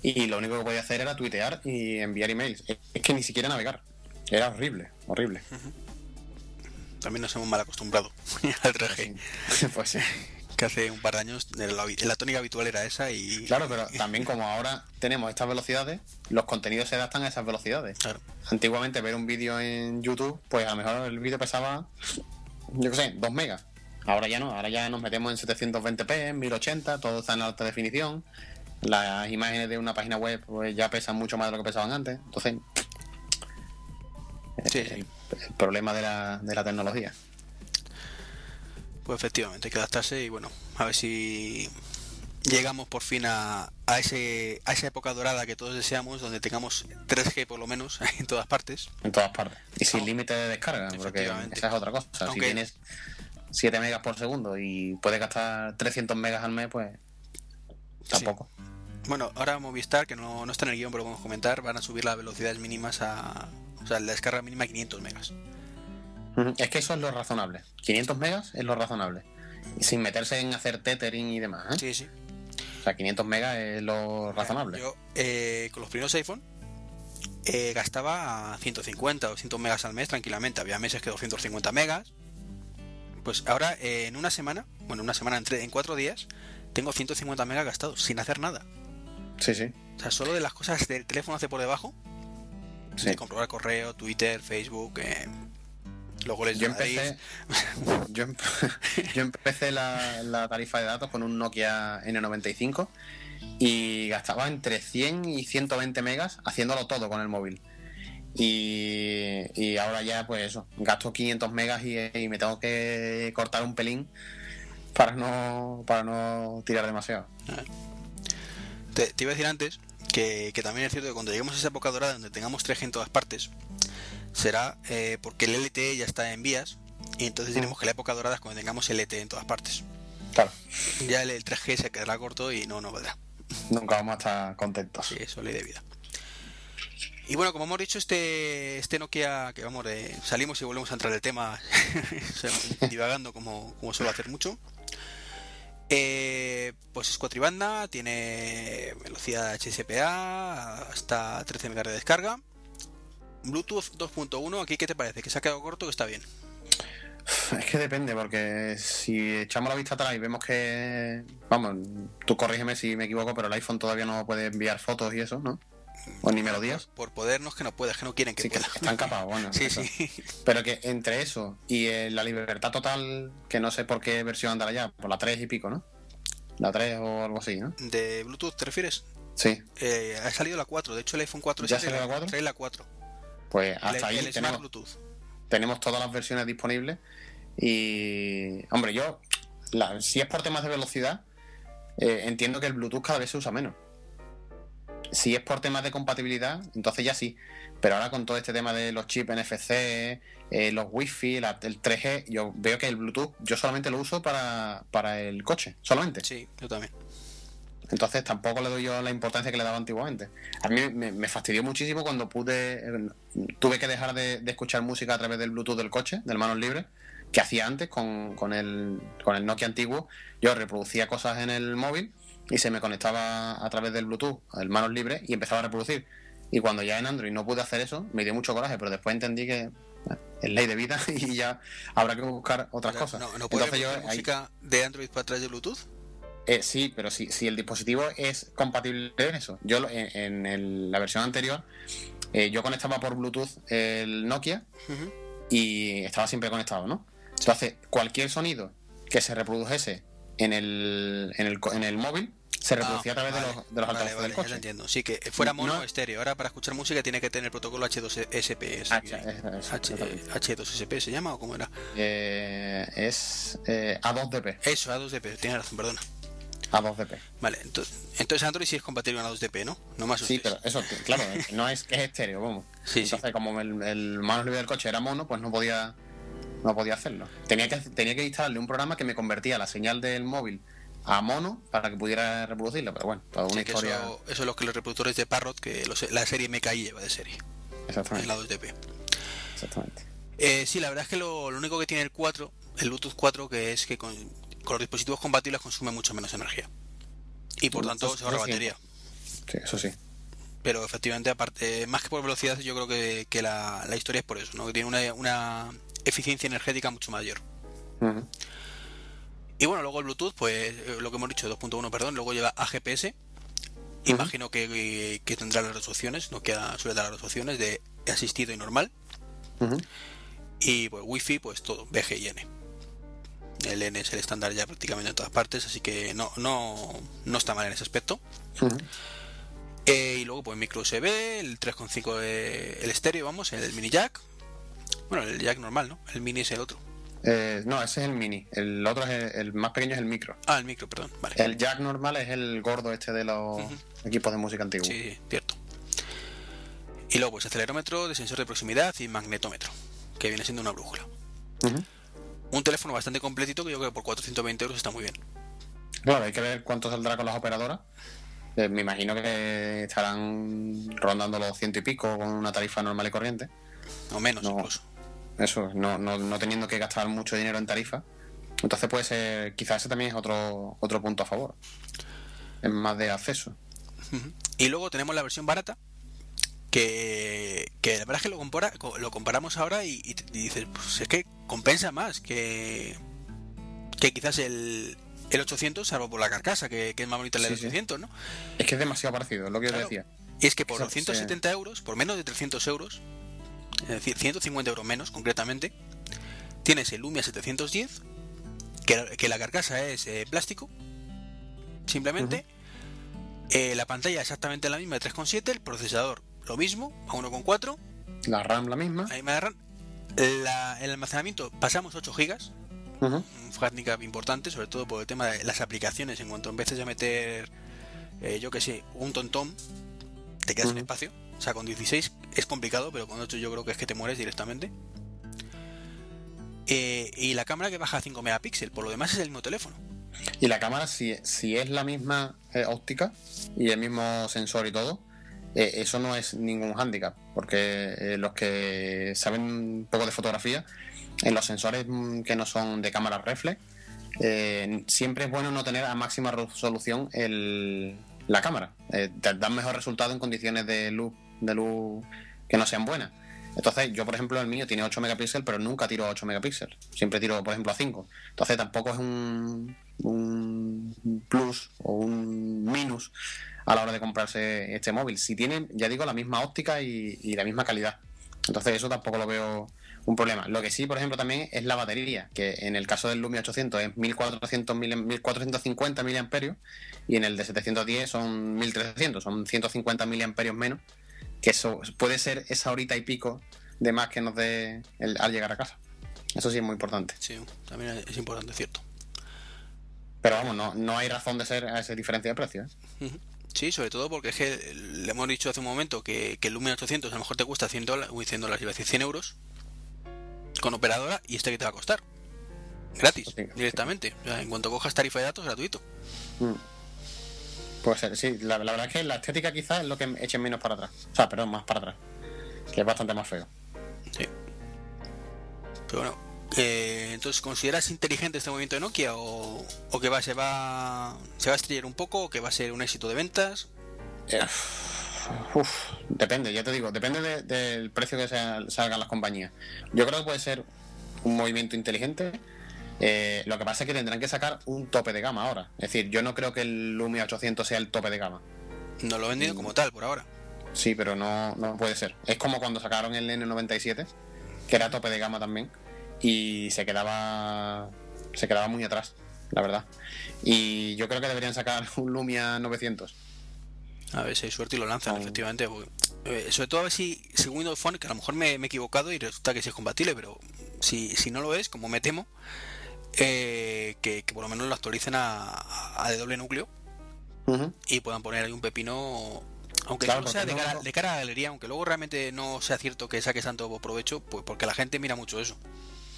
y lo único que podía hacer era tuitear y enviar emails. Es que ni siquiera navegar. Era horrible, horrible. También nos hemos mal acostumbrado [laughs] al 3G. [laughs] pues sí. Que hace un par de años la, tónica habitual era esa y... Claro, pero también como ahora tenemos estas velocidades, los contenidos se adaptan a esas velocidades. Claro. Antiguamente ver un vídeo en YouTube, pues a lo mejor el vídeo pesaba, yo qué sé, 2 megas Ahora ya no, ahora ya nos metemos en 720p, en 1080, todo está en alta definición. Las imágenes de una página web pues, ya pesan mucho más de lo que pesaban antes. Entonces, sí, el, problema de la, de la tecnología. Pues efectivamente, hay que adaptarse y bueno, a ver si llegamos por fin a, a, ese, a esa época dorada que todos deseamos, donde tengamos 3G por lo menos [laughs] en todas partes. En todas partes. Y sin límite de descarga, porque esa es otra cosa. Si tienes 7 megas por segundo y puede gastar 300 megas al mes, pues tampoco. Bueno, ahora Movistar, que no, no está en el guion, pero podemos comentar, van a subir las velocidades mínimas a. O sea, la descarga mínima a 500 megas. Es que eso es lo razonable. 500 megas es lo razonable. Y sin meterse en hacer tethering y demás. ¿eh? Sí, sí. O sea, 500 megas es lo razonable. Yo, eh, con los primeros iPhone, eh, gastaba 150 o 200 megas al mes tranquilamente. Había meses que 250 megas, pues ahora eh, en una semana, bueno, una semana entre, en cuatro días, tengo 150 megas gastados sin hacer nada. Sí, sí. O sea, solo de las cosas del teléfono hace por debajo. Sí. comprobar correo, Twitter, Facebook, eh, los goles yo empecé, [laughs] yo, [laughs] yo, empecé la, la, tarifa de datos con un Nokia N95 y gastaba entre 100 y 120 megas haciéndolo todo con el móvil. Y, ahora ya, pues eso, gasto 500 megas y, me tengo que cortar un pelín para no, para no tirar demasiado. Te, iba a decir antes que, también es cierto que cuando lleguemos a esa época dorada donde tengamos 3G en todas partes, será eh, porque el LTE ya está en vías y entonces diremos mm. que la época dorada es cuando tengamos LTE en todas partes. Claro. Ya el, 3G se quedará corto y no, no valdrá. Nunca vamos a estar contentos. Sí, eso ley de vida. Y bueno, como hemos dicho, este, este Nokia, que vamos, eh, salimos y volvemos a entrar en el tema, [laughs] divagando como, como suelo hacer mucho. Eh, pues es cuatribanda, tiene velocidad HSPA, hasta 13 MB de descarga. Bluetooth 2.1, ¿aquí qué te parece? ¿Que se ha quedado corto o está bien? Es que depende, porque si echamos la vista atrás y vemos que. Vamos, tú corrígeme si me equivoco, pero el iPhone todavía no puede enviar fotos y eso, ¿no? O ni melodías. Por, podernos que no puedas, que no quieren que, sí, pueda. están capados, bueno. [laughs] sí, sí. Pero que entre eso y eh, la libertad total, que no sé por qué versión andará ya, por la 3 y pico, ¿no? La 3 o algo así, ¿no? ¿De Bluetooth te refieres? Sí. Eh, ha salido la 4, de hecho el iPhone 4 ¿Ya salió la 4? Trae la 4. Pues hasta ahí tenemos, Bluetooth. tenemos todas las versiones disponibles y, hombre, yo, si es por temas de velocidad, eh, entiendo que el Bluetooth cada vez se usa menos. Si es por temas de compatibilidad, entonces ya sí. Pero ahora con todo este tema de los chips NFC, eh, los Wi-Fi, el 3G, yo veo que el Bluetooth yo solamente lo uso para, para el coche, solamente. Sí, yo también. Entonces tampoco le doy yo la importancia que le daba antiguamente. A mí me, fastidió muchísimo cuando pude, eh, tuve que dejar de, escuchar música a través del Bluetooth del coche, del manos libres, que hacía antes con, con, el, con el Nokia antiguo. Yo reproducía cosas en el móvil y se me conectaba a través del Bluetooth, el manos libres, y empezaba a reproducir. Y cuando ya en Android no pude hacer eso, me dio mucho coraje, pero después entendí que es ley de vida [laughs] y ya habrá que buscar otras cosas. ¿No, no puede música de Android para través de Bluetooth? Eh, sí, pero si, si el dispositivo es compatible en eso. Yo en, la versión anterior, eh, yo conectaba por Bluetooth el Nokia y estaba siempre conectado, ¿no? Entonces, cualquier sonido que se reprodujese en el, en el, en el móvil se reproducía a través de los, de los altavoces del coche. entiendo. Sí, que fuera mono o estéreo. Ahora para escuchar música tiene que tener protocolo H2SP. H, 2 sp se llama o cómo era? Eh, es eh, A2DP. Eso, A2DP, tienes razón, perdona. A2DP. Vale, entonces, entonces Android sí es compatible con A2DP, ¿no? No más Sí, pero eso, [laughs] claro, no es que es estéreo, vamos. Sí, entonces, como el, el mano libre del coche era mono, pues no podía no podía hacerlo. Tenía que, tenía que instalarle un programa que me convertía la señal del móvil a mono para que pudiera reproducirlo, pero bueno, toda una historia. Eso, eso, es lo que los reproductores de Parrot, que la serie MKI lleva de serie. Exactamente. En la 2DP. Exactamente. Eh, sí, la verdad es que lo, único que tiene el 4, el Bluetooth 4, que es que con, los dispositivos compatibles consume mucho menos energía. Y por tanto se ahorra batería. Sí, eso sí. Pero efectivamente, aparte, más que por velocidad, yo creo que, la, historia es por eso, ¿no? Que tiene una, una eficiencia energética mucho mayor. Y bueno, luego el Bluetooth, pues eh, lo que hemos dicho, 2.1, perdón, luego lleva AGPS. Imagino que, tendrá las resoluciones, no queda suele dar las resoluciones de asistido y normal. Y pues Wi-Fi, pues todo, BG y N. El N es el estándar ya prácticamente en todas partes, así que no, no, no está mal en ese aspecto. Eh, y luego pues micro USB, el 3.5 el estéreo, vamos, el mini jack. Bueno, el jack normal, ¿no? El mini es el otro. Eh, no, ese es el mini. El otro es el, más pequeño es el micro. Ah, el micro, perdón. Vale. El jack normal es el gordo este de los equipos de música antiguos. Sí, cierto. Y luego, pues acelerómetro, de sensor de proximidad y magnetómetro, que viene siendo una brújula. Un teléfono bastante completito que yo creo que por 420 euros está muy bien. Claro, hay que ver cuánto saldrá con las operadoras. Eh, me imagino que estarán rondando los ciento y pico con una tarifa normal y corriente. O menos incluso. Eso, no, no, no teniendo que gastar mucho dinero en tarifa. Entonces puede ser, quizás ese también es otro, otro punto a favor. Es más de acceso. Y luego tenemos la versión barata, que, que la verdad es que lo, compara, lo comparamos ahora y, dices, pues es que compensa más que, que quizás el, el 800, salvo por la carcasa, que, es más bonita el 800, ¿no? Es que es demasiado parecido, es lo que yo decía. Y es que por 270 euros, por menos de 300 euros, 150 euros menos concretamente, tienes el Lumia 710, que, la carcasa es eh, plástico, simplemente. Eh, la pantalla exactamente la misma de 3,7, el procesador lo mismo, a 1,4. La RAM la misma. La RAM. el almacenamiento pasamos 8 GB, un handicap importante, sobre todo por el tema de las aplicaciones. En cuanto empieces a meter, eh, yo que sé, un tontón, te quedas sin espacio. O sea, con 16 es complicado, pero con 8 yo creo que es que te mueres directamente. Eh, y la cámara que baja a 5 megapíxeles, por lo demás es el mismo teléfono. Y la cámara, si, si es la misma eh, óptica y el mismo sensor y todo, eh, eso no es ningún hándicap, porque los que saben un poco de fotografía, en los sensores mm, que no son de cámara reflex, siempre es bueno no tener a máxima resolución el, la cámara. te dan mejor resultado en condiciones de luz de luz que no sean buenas. Entonces, yo, por ejemplo, el mío tiene 8 megapíxeles, pero nunca tiro a 8 megapíxeles. Siempre tiro, por ejemplo, a 5. Entonces, tampoco es un, un plus o un minus a la hora de comprarse este móvil. Si tiene, ya digo, la misma óptica y, la misma calidad. Entonces, eso tampoco lo veo un problema. Lo que sí, por ejemplo, también es la batería, que en el caso del Lumia 800 es 1400, 1450 mAh y en el de 710 son 1300, son 150 mAh menos que eso puede ser esa horita y pico de más que nos dé al llegar a casa. Eso sí es muy importante. Sí, también es importante, cierto. Pero vamos, no, no hay razón de ser a esa diferencia de precio. ¿eh? Sí, sobre todo porque es que le hemos dicho hace un momento que, el Lumia 800 a lo mejor te cuesta 100 dólares, 100 dólares, iba a decir 100 euros con operadora y este que te va a costar. Gratis, directamente. en cuanto cojas tarifa de datos, gratuito. Mm. Pues sí, la, verdad es que la estética quizás es lo que echen menos para atrás. O sea, perdón, más para atrás. Que es bastante más feo. Sí. Pero bueno, eh, entonces, ¿consideras inteligente este movimiento de Nokia o, que va, se, va, se va a estrellar un poco o que va a ser un éxito de ventas? Eh, depende, ya te digo, depende del precio que salgan las compañías. Yo creo que puede ser un movimiento inteligente eh, lo que pasa es que tendrán que sacar un tope de gama ahora. Es decir, yo no creo que el Lumia 800 sea el tope de gama. No lo he vendido como tal por ahora. Sí, pero no, no puede ser. Es como cuando sacaron el N97, que era tope de gama también, y se quedaba, se quedaba muy atrás, la verdad. Y yo creo que deberían sacar [laughs] un Lumia 900. A ver si hay suerte y lo lanzan, efectivamente. Eh, sobre todo a ver si, según Windows Phone, que a lo mejor me, he equivocado y resulta que sí es compatible, pero si, si no lo es, como me temo, eh, que, por lo menos lo actualicen a, de doble núcleo y puedan poner ahí un pepino aunque no sea de cara, de a la galería, aunque luego realmente no sea cierto que saque tanto provecho, pues porque la gente mira mucho eso.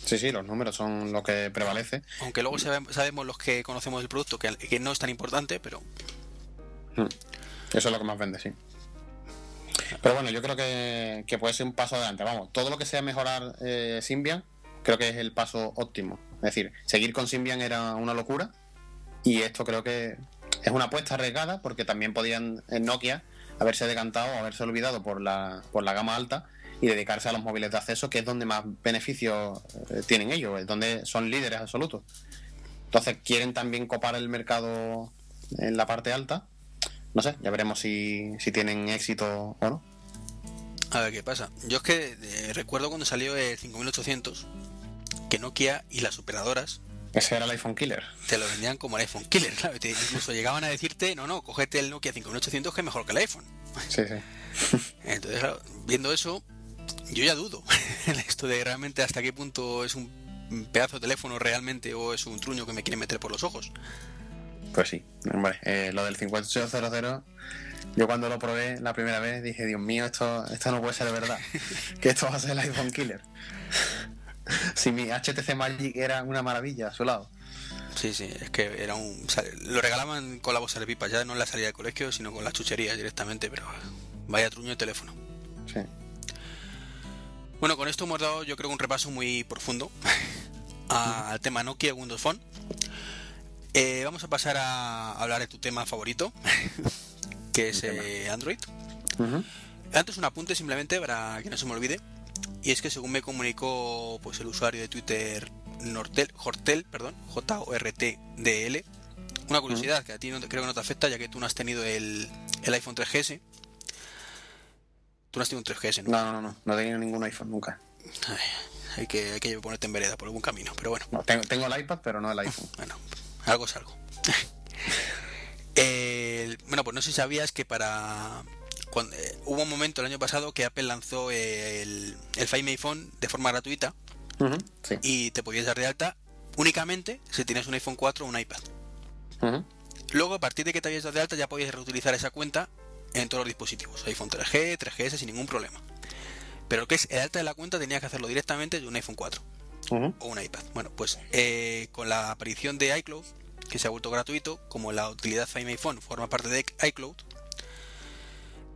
Sí, sí, los números son lo que prevalece. Aunque luego sabemos los que conocemos el producto que, no es tan importante, pero... Eso es lo que más vende, sí. Pero bueno, yo creo que, puede ser un paso adelante. Vamos, todo lo que sea mejorar eh, Symbian, creo que es el paso óptimo. Es decir, seguir con Symbian era una locura y esto creo que es una apuesta arriesgada porque también podían en Nokia haberse decantado o haberse olvidado por la, por la gama alta y dedicarse a los móviles de acceso, que es donde más beneficios eh, tienen ellos, es donde son líderes absolutos. Entonces quieren también copar el mercado en la parte alta. No sé, ya veremos si, si tienen éxito o no. A ver qué pasa. Yo es que eh, recuerdo cuando salió el 5800 que Nokia y las operadoras ese era el iPhone Killer. Te lo vendían como el iPhone Killer, claro. incluso llegaban a decirte, no, no, cógete el Nokia 5800 que es mejor que el iPhone. Sí, sí. [laughs] Entonces, viendo eso, yo ya dudo en [laughs] esto de realmente hasta qué punto es un pedazo de teléfono realmente o es un truño que me quiere meter por los ojos. Pues sí, vale. Eh, lo del 5800, yo cuando lo probé la primera vez dije, Dios mío, esto, esto no puede ser verdad. [laughs] que esto va a ser el iPhone Killer. Si mi HTC Magic era una maravilla a su lado. Sí, sí, es que era un. Lo regalaban con la bolsa de pipa, ya no en la salida de colegio, sino con la chuchería directamente, pero vaya truño de teléfono. Sí. Bueno, con esto hemos dado, yo creo, un repaso muy profundo [laughs] al tema Nokia Windows Phone. Eh, vamos a pasar a hablar de tu tema favorito, [laughs] que es eh, Android. Antes un apunte simplemente para que no se me olvide. Y es que según me comunicó pues el usuario de Twitter Nortel, Hortel, perdón, J O R T D L, una curiosidad que a ti no, creo que no te afecta ya que tú no has tenido el, el iPhone 3GS. Tú no has tenido un 3GS, ¿no? No, no, no, no he tenido ningún iPhone nunca. hay, que, hay que ponerte en vereda por algún camino, pero bueno. tengo, tengo el iPad, pero no el iPhone. [laughs] bueno, algo es algo. [laughs] bueno, pues no sé si sabías que para eh, hubo un momento el año pasado que Apple lanzó el, el Find Phone de forma gratuita y te podías dar de alta únicamente si tienes un iPhone 4 o un iPad. Luego, a partir de que te habías dado de alta, ya podías reutilizar esa cuenta en todos los dispositivos, iPhone 3G, 3GS sin ningún problema. Pero que es el alta de la cuenta tenías que hacerlo directamente de un iPhone 4 o un iPad. Bueno, pues eh, con la aparición de iCloud, que se ha vuelto gratuito, como la utilidad Find Phone forma parte de iCloud,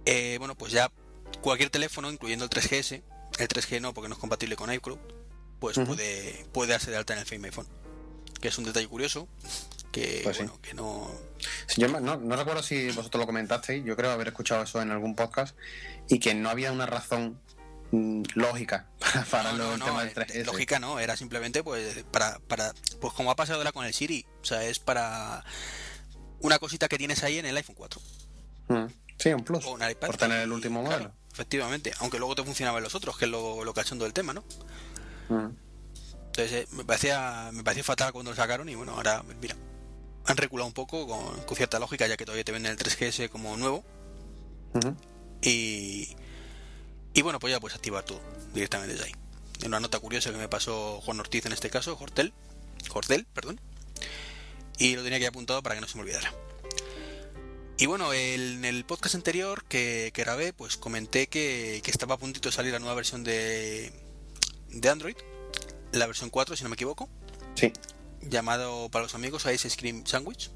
eh, bueno, pues ya cualquier teléfono, incluyendo el 3GS, el 3G no porque no es compatible con iCloud, pues puede, puede darse de alta en el Find My Phone. Que es un detalle curioso, que, pues bueno, que no... yo no, recuerdo si vosotros lo comentasteis, yo creo haber escuchado eso en algún podcast, y que no había una razón mm, lógica [laughs] para, el tema del 3GS. Lógica no, era simplemente pues para, para, pues como ha pasado ahora con el Siri, o sea, es para una cosita que tienes ahí en el iPhone 4. Sí, un plus. por tener el último modelo. efectivamente, aunque luego te funcionaban los otros, que es lo, lo cachondo del tema, ¿no? Mm. Entonces eh, me parecía me parecía fatal cuando lo sacaron y bueno, ahora mira, han reculado un poco con, cierta lógica, ya que todavía te venden el 3GS como nuevo. Y y bueno, pues ya puedes activar todo directamente desde ahí. Una nota curiosa que me pasó Juan Ortiz en este caso, Hortel, Hortel, perdón. Y lo tenía que apuntado para que no se me olvidara. Y bueno, en el podcast anterior que, grabé, pues comenté que, estaba a puntito de salir la nueva versión de, de Android, la versión 4, si no me equivoco. Sí. Llamado para los amigos Ice Cream Sandwich.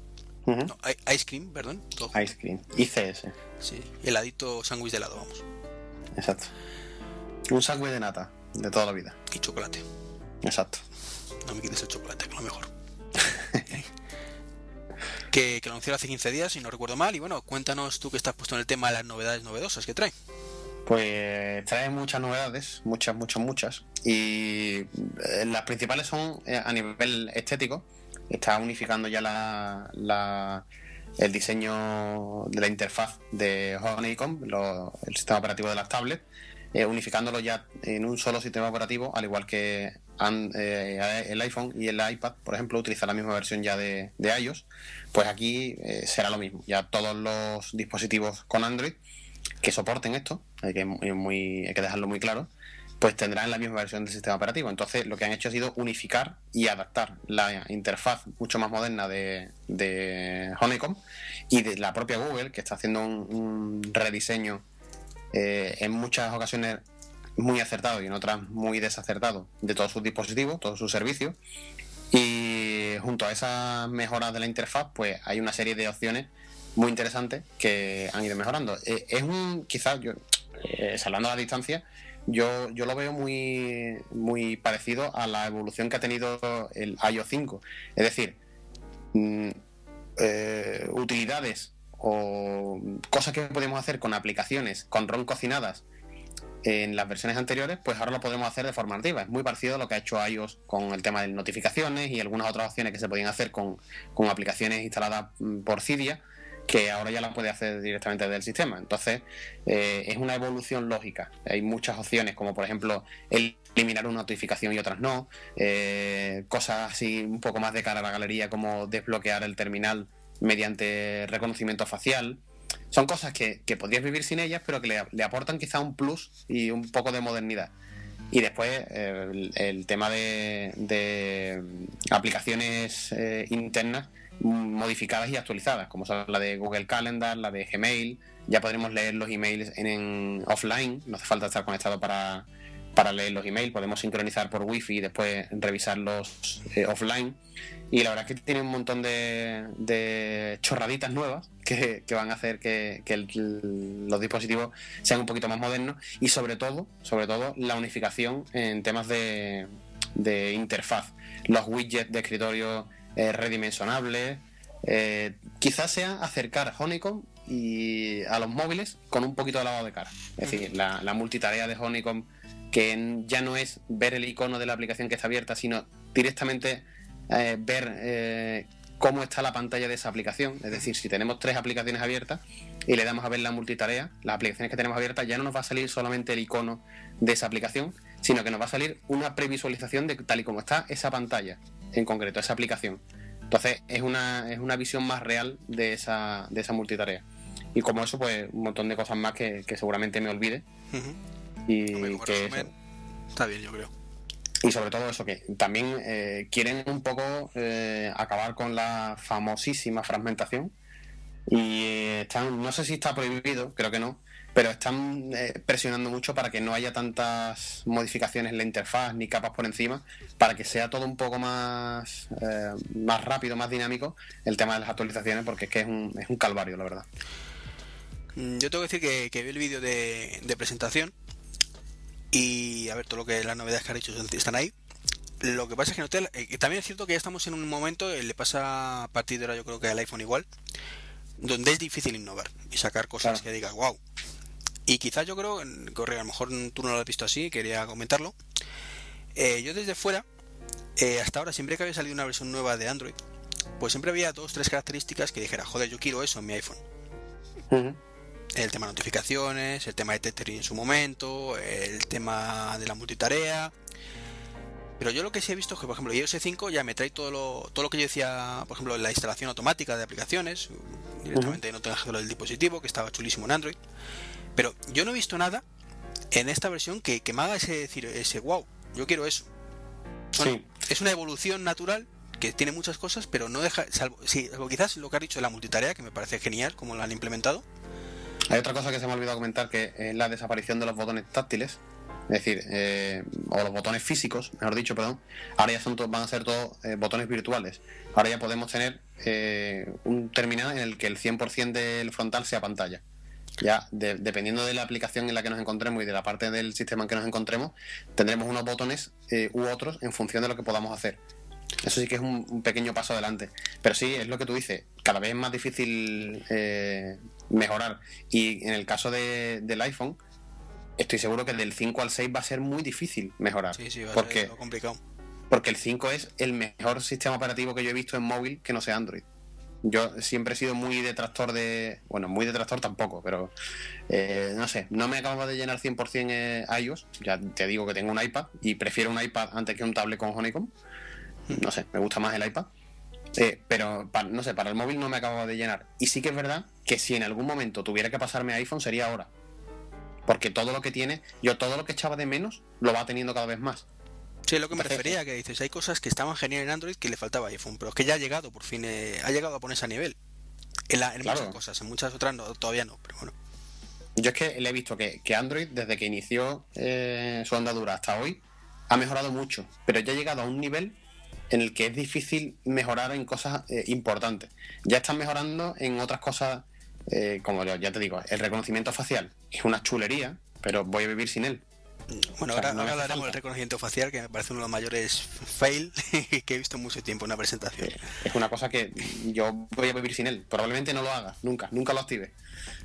Ice Cream, perdón. Ice Cream, ICS. Sí, heladito sándwich de helado, vamos. Exacto. Un sándwich de nata, de toda la vida. Y chocolate. Exacto. No me quites el chocolate, que es lo mejor. [laughs] que, lo anunció hace 15 días, si no recuerdo mal. Y bueno, cuéntanos tú que estás puesto en el tema de las novedades novedosas que trae. Pues trae muchas novedades, muchas, muchas, muchas. Y eh, las principales son eh, a nivel estético. Está unificando ya la, el diseño de la interfaz de Honeycomb, el sistema operativo de las tablets, eh, unificándolo ya en un solo sistema operativo, al igual que el iPhone y el iPad, por ejemplo, utiliza la misma versión ya de, de iOS. Pues aquí eh, será lo mismo. Ya todos los dispositivos con Android que soporten esto, hay que, muy, hay que dejarlo muy claro, pues tendrán la misma versión del sistema operativo. Entonces lo que han hecho ha sido unificar y adaptar la interfaz mucho más moderna de, Honeycomb y de la propia Google, que está haciendo un, rediseño eh, en muchas ocasiones muy acertado y en otras muy desacertado de todos sus dispositivos, todos sus servicios. Y junto a esas mejoras de la interfaz, pues hay una serie de opciones muy interesantes que han ido mejorando. Eh, es un, quizás, yo, eh, salvando la distancia, yo, yo lo veo muy, muy parecido a la evolución que ha tenido el iOS 5. Es decir, mm, eh, utilidades o cosas que podemos hacer con aplicaciones, con ROM cocinadas en las versiones anteriores, pues ahora lo podemos hacer de forma nativa. Es muy parecido a lo que ha hecho iOS con el tema de notificaciones y algunas otras opciones que se podían hacer con, aplicaciones instaladas mm, por Cydia que ahora ya la puede hacer directamente desde el sistema. Entonces, eh, es una evolución lógica. Hay muchas opciones, como por ejemplo eliminar una notificación y otras no, eh, cosas así un poco más de cara a la galería, como desbloquear el terminal mediante reconocimiento facial. Son cosas que, que podrías vivir sin ellas, pero que le, aportan quizá un plus y un poco de modernidad. Y después eh, el, tema de, aplicaciones internas modificadas y actualizadas, como son la de Google Calendar, la de Gmail. Ya podremos leer los emails en, offline, no hace falta estar conectado para, para leer los emails, podemos sincronizar por wifi y después revisarlos eh, offline. Y la verdad es que tiene un montón de, de chorraditas nuevas que, van a hacer que, los dispositivos sean un poquito más modernos y sobre todo, sobre todo la unificación en temas de, de interfaz. Los widgets de escritorio eh, redimensionable. Eh, quizás sea acercar Honeycomb y a los móviles con un poquito de lavado de cara. Es decir, la, multitarea de Honeycomb que ya no es ver el icono de la aplicación que está abierta, sino directamente eh, ver cómo está la pantalla de esa aplicación. Es decir, si tenemos tres aplicaciones abiertas y le damos a ver la multitarea, las aplicaciones que tenemos abiertas, ya no nos va a salir solamente el icono de esa aplicación, sino que nos va a salir una previsualización de tal y como está esa pantalla en concreto, esa aplicación. Entonces es una, es una visión más real de esa, de esa multitarea. Y como eso, pues un montón de cosas más que, seguramente me olvide. Y que está bien, yo creo. Y sobre todo eso, que también eh, quieren un poco eh, acabar con la famosísima fragmentación. Y están, no sé si está prohibido, creo que no, pero están eh, presionando mucho para que no haya tantas modificaciones en la interfaz ni capas por encima, para que sea todo un poco más, eh, más rápido, más dinámico el tema de las actualizaciones, porque es que es un, es un calvario, la verdad. Mm, yo tengo que decir que, vi el vídeo de, presentación y a ver todo lo que las novedades que ha dicho están ahí. Lo que pasa es que noté, eh, también es cierto que ya estamos en un momento, le pasa a partir de ahora yo creo que al iPhone igual, donde es difícil innovar y sacar cosas que digas, wow, y quizás yo creo, que a lo mejor tú no lo has visto así, quería comentarlo. Eh, yo desde fuera, eh, hasta ahora, siempre que había salido una versión nueva de Android, pues siempre había dos, tres características que dijera, joder, yo quiero eso en mi iPhone. El tema de notificaciones, el tema de tethering en su momento, el tema de la multitarea. Pero yo lo que sí he visto es que, por ejemplo, iOS 5 ya me trae todo lo, todo lo que yo decía, por ejemplo, la instalación automática de aplicaciones, directamente no tengo que del dispositivo, que estaba chulísimo en Android. Pero yo no he visto nada en esta versión que, me haga ese decir ese wow, yo quiero eso. Es una evolución natural que tiene muchas cosas, pero no deja, salvo, sí, quizás lo que ha dicho de la multitarea, que me parece genial como lo han implementado. Hay otra cosa que se me ha olvidado comentar, que es la desaparición de los botones táctiles, es decir, eh, o los botones físicos, mejor dicho, perdón. Ahora ya son van a ser todos eh, botones virtuales. Ahora ya podemos tener eh, un terminal en el que el 100% del frontal sea pantalla. Ya, dependiendo de la aplicación en la que nos encontremos y de la parte del sistema en que nos encontremos, tendremos unos botones u otros en función de lo que podamos hacer. Eso sí que es un, pequeño paso adelante. Pero sí, es lo que tú dices, cada vez es más difícil mejorar. Y en el caso del iPhone, estoy seguro que del 5 al 6 va a ser muy difícil mejorar. Sí, sí, va porque, a ser complicado. Porque el 5 es el mejor sistema operativo que yo he visto en móvil que no sea Android. Yo siempre he sido muy detractor de. Bueno, muy detractor tampoco, pero. Eh, no sé, no me acabo de llenar 100% eh, iOS. Ya te digo que tengo un iPad y prefiero un iPad antes que un tablet con Honeycomb. No sé, me gusta más el iPad. Eh, pero, no sé, para el móvil no me acabo de llenar. Y sí que es verdad que si en algún momento tuviera que pasarme a iPhone sería ahora. Porque todo lo que tiene, yo todo lo que echaba de menos, lo va teniendo cada vez más. Sí, es lo que me refería, que dices, hay cosas que estaban genial en Android que le faltaba iPhone, pero es que ya ha llegado, por fin, eh, ha llegado a ponerse a nivel. En, muchas cosas, en muchas otras no, todavía no, pero bueno. Yo es que le he visto que, Android, desde que inició eh, su andadura hasta hoy, ha mejorado mucho, pero ya ha llegado a un nivel en el que es difícil mejorar en cosas eh, importantes. Ya están mejorando en otras cosas, eh, como ya te digo, el reconocimiento facial es una chulería, pero voy a vivir sin él. Bueno, ahora, hablaremos del reconocimiento facial, que me parece uno de los mayores fail [laughs] que he visto en mucho tiempo en una presentación. Eh, es una cosa que yo voy a vivir sin él. Probablemente no lo haga, nunca, nunca lo active.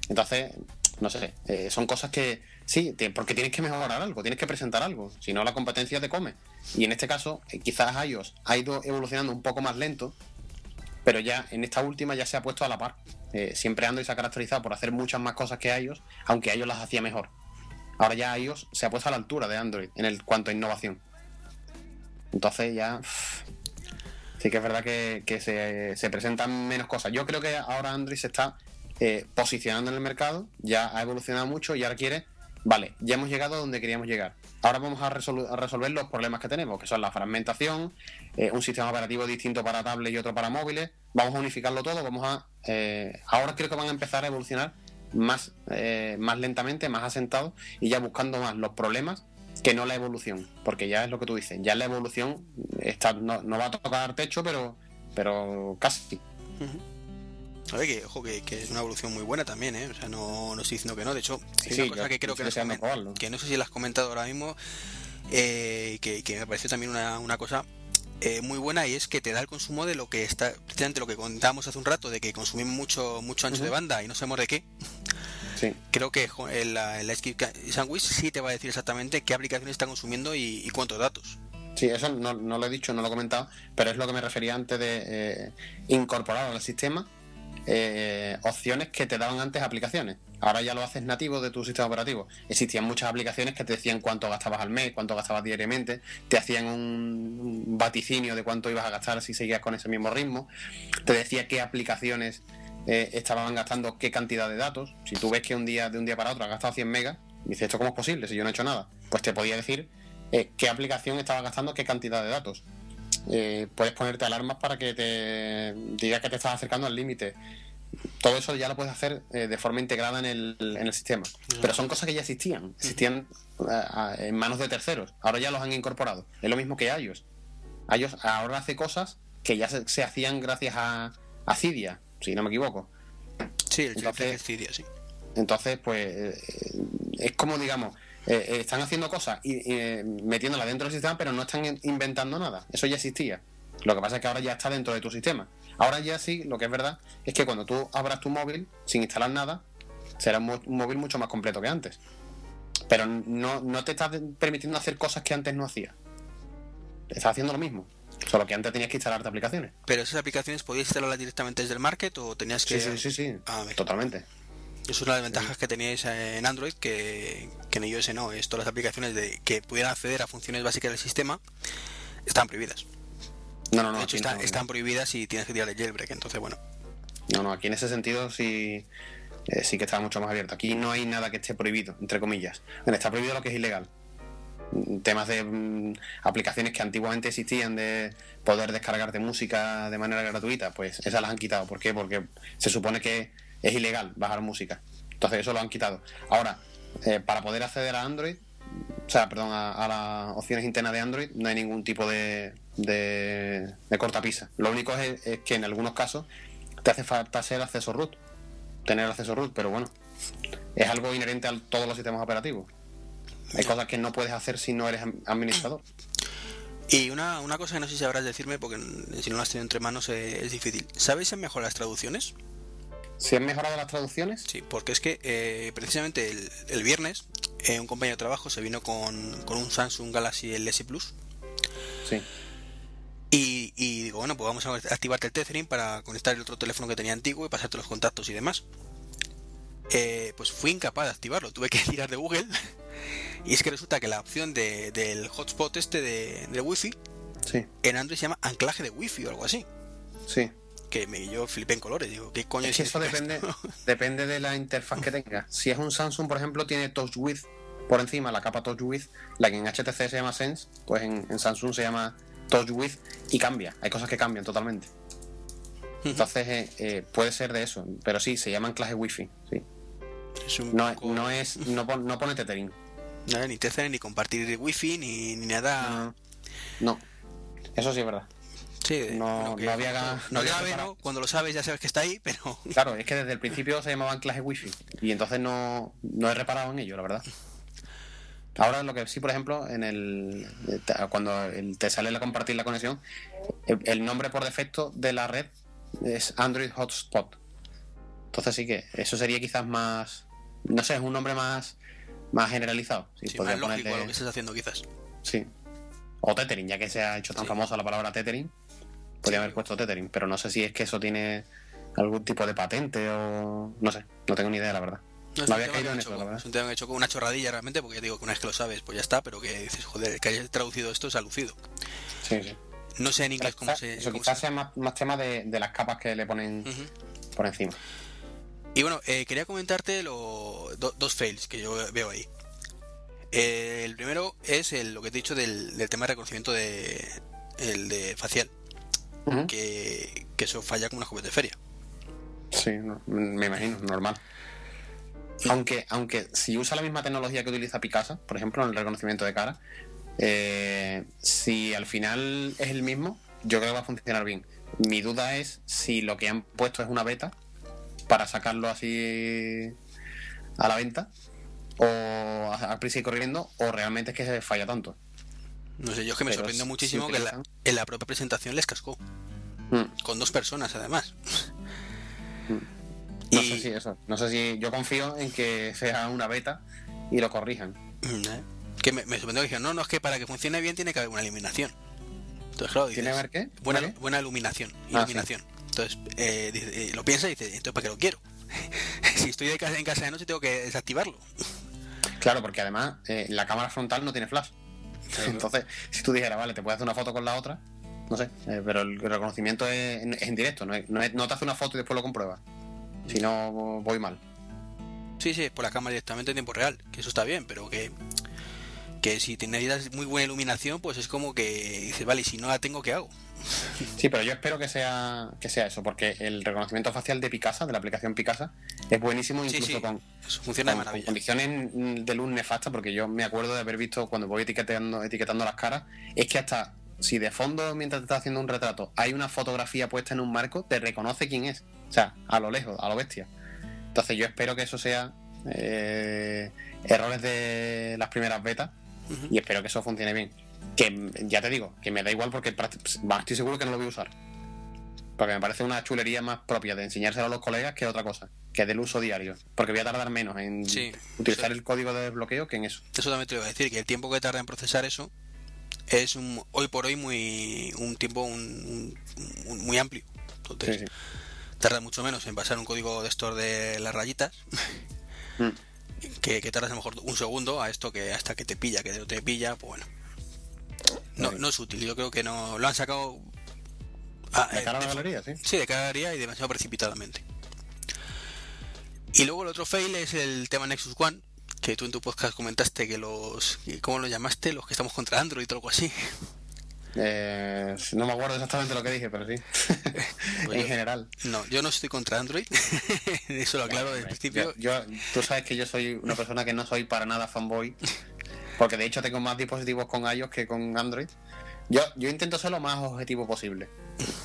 Entonces, no sé, eh, son cosas que sí, porque tienes que mejorar algo, tienes que presentar algo, si no la competencia te come. Y en este caso, eh, quizás iOS ha ido evolucionando un poco más lento, pero ya en esta última ya se ha puesto a la par. siempre Android se ha caracterizado por hacer muchas más cosas que iOS, aunque iOS las hacía mejor. Ahora ya iOS se ha puesto a la altura de Android en el cuanto a innovación. Entonces ya sí que es verdad que, se, presentan menos cosas. Yo creo que ahora Android se está eh, posicionando en el mercado, ya ha evolucionado mucho y ahora quiere, vale, ya hemos llegado a donde queríamos llegar. Ahora vamos a, resolver los problemas que tenemos, que son la fragmentación, eh, un sistema operativo distinto para tablets y otro para móviles. Vamos a unificarlo todo, vamos a... Eh, ahora creo que van a empezar a evolucionar más, eh, más lentamente, más asentado y ya buscando más los problemas que no la evolución, porque ya es lo que tú dices, ya la evolución está, no, va a tocar techo, pero, pero casi. Que, ojo, que, es una evolución muy buena también, ¿eh? O sea, no, no estoy diciendo que no. De hecho, hay una cosa que creo que, no que no sé si la has comentado ahora mismo, eh, que, que me pareció también una, una cosa eh, muy buena y es que te da el consumo de lo que está, precisamente lo que contábamos hace un rato, de que consumimos mucho, mucho ancho de banda y no sabemos de qué. Creo que el, el Sandwich sí te va a decir exactamente qué aplicaciones está consumiendo y, cuántos datos. Sí, eso no, lo he dicho, no lo he comentado, pero es lo que me refería antes de eh, incorporar al sistema eh, opciones que te daban antes aplicaciones. Ahora ya lo haces nativo de tu sistema operativo. Existían muchas aplicaciones que te decían cuánto gastabas al mes, cuánto gastabas diariamente, te hacían un vaticinio de cuánto ibas a gastar si seguías con ese mismo ritmo, te decía qué aplicaciones eh, estaban gastando qué cantidad de datos. Si tú ves que un día de un día para otro has gastado 100 megas, dices, ¿esto cómo es posible si yo no he hecho nada? Pues te podía decir eh, qué aplicación estaba gastando qué cantidad de datos. Eh, puedes ponerte alarmas para que te diga que te estás acercando al límite. Todo eso ya lo puedes hacer eh, de forma integrada en el, en el sistema. Pero son cosas que ya existían, existían eh, en manos de terceros. Ahora ya los han incorporado. Es lo mismo que iOS. iOS ahora hace cosas que ya se, hacían gracias a, a Cydia, si no me equivoco. Sí, el entonces, Cydia, sí. Entonces, pues es como, digamos, eh, están haciendo cosas y eh, metiéndola dentro del sistema, pero no están inventando nada. Eso ya existía. Lo que pasa es que ahora ya está dentro de tu sistema. Ahora ya sí, lo que es verdad es que cuando tú abras tu móvil sin instalar nada, será un, móvil mucho más completo que antes. Pero no, no te estás permitiendo hacer cosas que antes no hacías. Estás haciendo lo mismo. Solo que antes tenías que instalarte aplicaciones. ¿Pero esas aplicaciones podías instalarlas directamente desde el market o tenías que.? Sí, sí, sí, sí. totalmente. Es una de las ventajas que teníais en Android, que, que en iOS no, es todas las aplicaciones de, que pudieran acceder a funciones básicas del sistema están prohibidas. No, no, no. De hecho, están prohibidas y tienes que tirar el jailbreak, entonces bueno. No, no, aquí en ese sentido sí, eh, sí que está mucho más abierto. Aquí no hay nada que esté prohibido, entre comillas. Bueno, está prohibido lo que es ilegal. Temas de mm, aplicaciones que antiguamente existían de poder descargarte música de manera gratuita, pues esas las han quitado. ¿Por qué? Porque se supone que es ilegal bajar música. Entonces eso lo han quitado. Ahora, eh, para poder acceder a Android, o sea, perdón, a, las opciones internas de Android, no hay ningún tipo de, de, cortapisa. Lo único es, que en algunos casos te hace falta ser acceso root, tener acceso root, pero bueno, es algo inherente a todos los sistemas operativos. Hay cosas que no puedes hacer si no eres administrador. Y una, una cosa que no sé si sabrás decirme, porque si no las tenido entre manos eh, es difícil. ¿Sabéis en mejor las traducciones? ¿Se han mejorado las traducciones? Sí, porque es que eh, precisamente el, viernes eh, un compañero de trabajo se vino con, un Samsung Galaxy S Plus. Sí. Y, digo, bueno, pues vamos a activarte el tethering para conectar el otro teléfono que tenía antiguo y pasarte los contactos y demás. Eh, pues fui incapaz de activarlo, tuve que [laughs] tirar de Google. y es que resulta que la opción del hotspot este de, de Wi-Fi sí. en Android se llama anclaje de Wi-Fi o algo así. Sí que me, yo flipé en colores. Digo, ¿qué coño es, eso? depende, [laughs] depende de la interfaz que tenga. Si es un Samsung, por ejemplo, tiene Touch With por encima, la capa Touch With, la que en HTC se llama Sense, pues en, Samsung se llama Touch With y cambia. Hay cosas que cambian totalmente. Entonces eh, eh, puede ser de eso, pero sí, se llama anclaje Wi-Fi, sí. no, es, no, pone tethering. [laughs] ni tethering, ni compartir wifi, ni, ni nada. No, eso sí es verdad. Sí, no, no había, no, grave, ¿no? Cuando lo sabes ya sabes que está ahí, [laughs] pero... Claro, es que desde el principio se llamaban clases wifi y entonces no, no he reparado en ello, la verdad. Ahora lo que sí, por ejemplo, en el cuando te sale la compartir la conexión, el nombre por defecto de la red es Android Hotspot. Entonces sí que eso sería quizás más, no sé, es un nombre más más generalizado. Sí, más lógico lo que estás haciendo quizás. Sí. O tethering, ya que se ha hecho tan famosa la palabra tethering, podría haber puesto tethering, pero no sé si es que eso tiene algún tipo de patente o no sé, no tengo ni idea la verdad. No, había caído en eso, Es un tema que he hecho con una chorradilla realmente, porque digo que una vez que lo sabes, pues ya está, pero que dices, joder, que hayas traducido esto es alucido. Sí, sí. No sé en inglés cómo se. Eso quizás sea más, tema de, las capas que le ponen por encima. Y bueno, eh, quería comentarte los dos fails que yo veo ahí. Eh, el primero es lo que te he dicho del, tema de reconocimiento de, el de facial. Que, que, eso falla como una juguete de feria. Sí, me imagino, normal. Aunque, aunque si usa la misma tecnología que utiliza Picasa, por ejemplo, en el reconocimiento de cara, eh, si al final es el mismo, yo creo que va a funcionar bien. Mi duda es si lo que han puesto es una beta para sacarlo así a la venta o a, prisa y corriendo o realmente es que se falla tanto. No sé, yo es que me sorprendió muchísimo que en la propia presentación les cascó. Mm. Con dos personas además. Mm. No sé si eso. No sé si yo confío en que sea una beta y lo corrijan. Mm, ¿eh? Que me, sorprendió que dijeron, no, no, es que para que funcione bien tiene que haber una iluminación. Entonces, claro, ¿Tiene que haber qué? Buena, buena iluminación. Ah, iluminación. Entonces, eh, eh, lo piensa y dice, entonces, ¿para qué lo quiero? [laughs] si estoy de casa, en casa de noche, tengo que desactivarlo. Claro, porque además la cámara frontal no tiene flash. Entonces, si tú dijeras, vale, te puedes hacer una foto con la otra, no sé, pero el reconocimiento es, en directo, no, no, te hace una foto y después lo compruebas si no voy mal. Sí, sí, por la cámara directamente en tiempo real, que eso está bien, pero que, que si necesitas muy buena iluminación, pues es como que dices, vale, si no la tengo, ¿qué hago? Sí, pero yo espero que sea que sea eso, porque el reconocimiento facial de Picasa, de la aplicación Picasa, es buenísimo incluso con, funciona condiciones de luz nefastas, porque yo me acuerdo de haber visto cuando voy etiquetando, etiquetando las caras, es que hasta si de fondo, mientras te estás haciendo un retrato, hay una fotografía puesta en un marco, te reconoce quién es. O sea, a lo lejos, a lo bestia. Entonces yo espero que eso sea eh, errores de las primeras betas y espero que eso funcione bien. Que ya te digo, que me da igual porque estoy seguro que no lo voy a usar. Porque me parece una chulería más propia de enseñárselo a los colegas que otra cosa, que del uso diario. Porque voy a tardar menos en utilizar el código de desbloqueo que en eso. Eso también te iba a decir, que el tiempo que tarda en procesar eso es un, hoy por hoy muy un tiempo un, muy amplio. Entonces, tarda mucho menos en pasar un código de estos de las rayitas. Mm. [laughs] Que, que tardas a lo mejor un segundo a esto que hasta que te pilla, que no te pilla, pues bueno. No, no es útil, yo creo que no lo han sacado de cara a la galería, sí. Sí, de cara a la galería y demasiado precipitadamente. Y luego el otro fail es el tema Nexus One, que tú en tu podcast comentaste que los, ¿cómo lo llamaste? Los que estamos contra Android o algo así. Eh, no me acuerdo exactamente lo que dije, pero sí. Pues [laughs] en general. No, yo no estoy contra Android. [laughs] Eso lo aclaro desde el principio. Yo, tú sabes que yo soy una persona que no soy para nada fanboy. Porque de hecho tengo más dispositivos con iOS que con Android. Yo, yo intento ser lo más objetivo posible.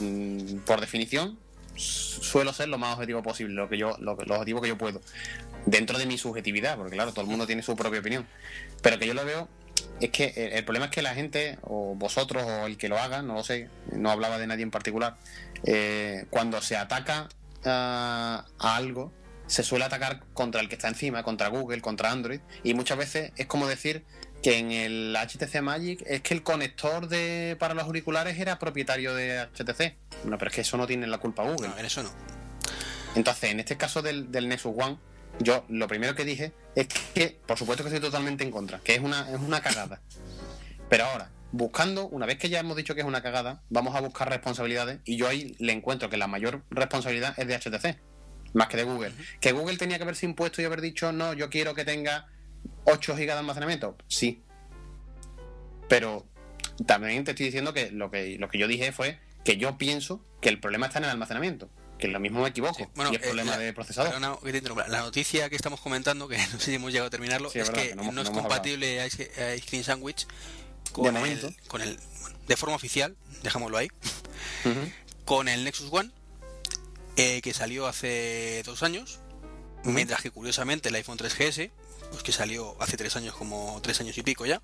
Mm, por definición, suelo ser lo más objetivo posible, lo que yo, lo, lo objetivo que yo puedo dentro de mi subjetividad, porque claro, todo el mundo tiene su propia opinión. Pero que yo lo veo es que el, problema es que la gente, o vosotros, o el que lo haga, no lo sé, no hablaba de nadie en particular, eh, cuando se ataca a, algo, se suele atacar contra el que está encima, contra Google, contra Android, y muchas veces es como decir que en el HTC Magic es que el conector de para los auriculares era propietario de HTC. No, pero es que eso no tiene la culpa Google. No, en eso no. Entonces, en este caso del, del Nexus One, yo lo primero que dije es que, por supuesto que estoy totalmente en contra, que es una, es una cagada. Pero ahora, buscando, una vez que ya hemos dicho que es una cagada, vamos a buscar responsabilidades y yo ahí le encuentro que la mayor responsabilidad es de HTC, más que de Google. Que Google tenía que haberse impuesto y haber dicho, no, yo quiero que tenga 8 GB de almacenamiento. Sí. Pero también te estoy diciendo que lo que, lo que yo dije fue que yo pienso que el problema está en el almacenamiento. que lo mismo me equivoco. Bueno, y es problema de procesador. la noticia que estamos comentando, que [laughs] no sé si hemos llegado a terminarlo, es, que, no, es compatible Ice, Cream Sandwich con el, con el de forma oficial, dejámoslo ahí, [laughs] con el Nexus One, eh, que salió hace dos años, mientras que curiosamente el iPhone 3GS, pues que salió hace tres años, como tres años y pico ya,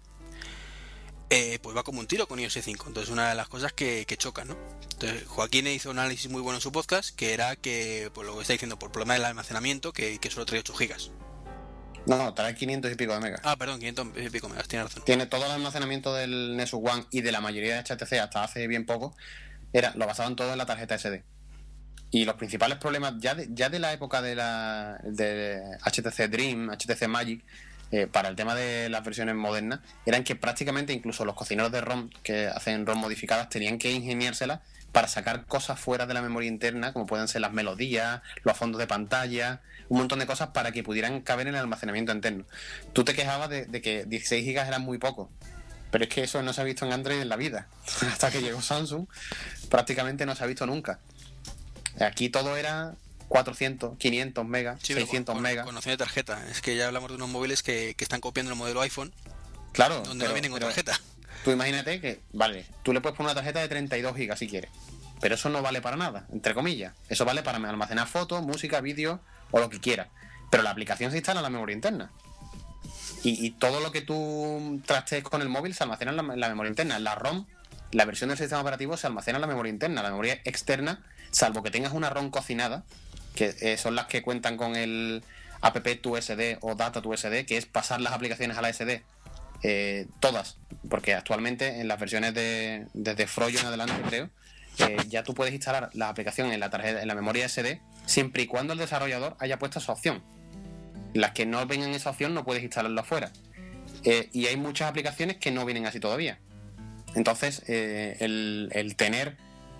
eh, pues va como un tiro con iOS 5. Entonces, una de las cosas que, que chocan, ¿no? Entonces, Joaquín hizo un análisis muy bueno en su podcast, que era que, por lo que está diciendo, por problema del almacenamiento, que, que solo trae 8 gigas. No, no, trae 500 y pico de megas. Ah, perdón, 500 y pico megas, tiene razón. Tiene todo el almacenamiento del Nexus One y de la mayoría de HTC hasta hace bien poco, era, lo basaban todo en la tarjeta SD. Y los principales problemas, ya de, la época de la de HTC Dream, HTC Magic, eh, para el tema de las versiones modernas, eran que prácticamente incluso los cocineros de ROM que hacen ROM modificadas tenían que ingeniárselas para sacar cosas fuera de la memoria interna, como pueden ser las melodías, los fondos de pantalla, un montón de cosas para que pudieran caber en el almacenamiento interno. Tú te quejabas de, que 16 gigas eran muy poco, pero es que eso no se ha visto en Android en la vida. [laughs] Hasta que llegó Samsung, prácticamente no se ha visto nunca. Aquí todo era 400, 500 megas, 600 megas. Con opción de tarjeta. Es que ya hablamos de unos móviles que, están copiando el modelo iPhone. Claro. Donde no vienen con tarjeta. Tú imagínate que, vale, tú le puedes poner una tarjeta de 32 gigas si quieres. Pero eso no vale para nada, entre comillas. Eso vale para almacenar fotos, música, vídeos o lo que quieras. Pero la aplicación se instala en la memoria interna. Y, todo lo que tú trastes con el móvil se almacena en la, memoria interna. La ROM, la versión del sistema operativo, se almacena en la memoria interna. La memoria externa, salvo que tengas una ROM cocinada, que eh, son las que cuentan con el app tu SD o data tu SD, que es pasar las aplicaciones a la SD. Eh, todas, porque actualmente en las versiones de desde Froyo en adelante creo, eh, ya tú puedes instalar la aplicación en la tarjeta, en la memoria SD, siempre y cuando el desarrollador haya puesto esa opción. Las que no vengan esa opción no puedes instalarlo afuera. Y hay muchas aplicaciones que no vienen así todavía. Entonces, el, tener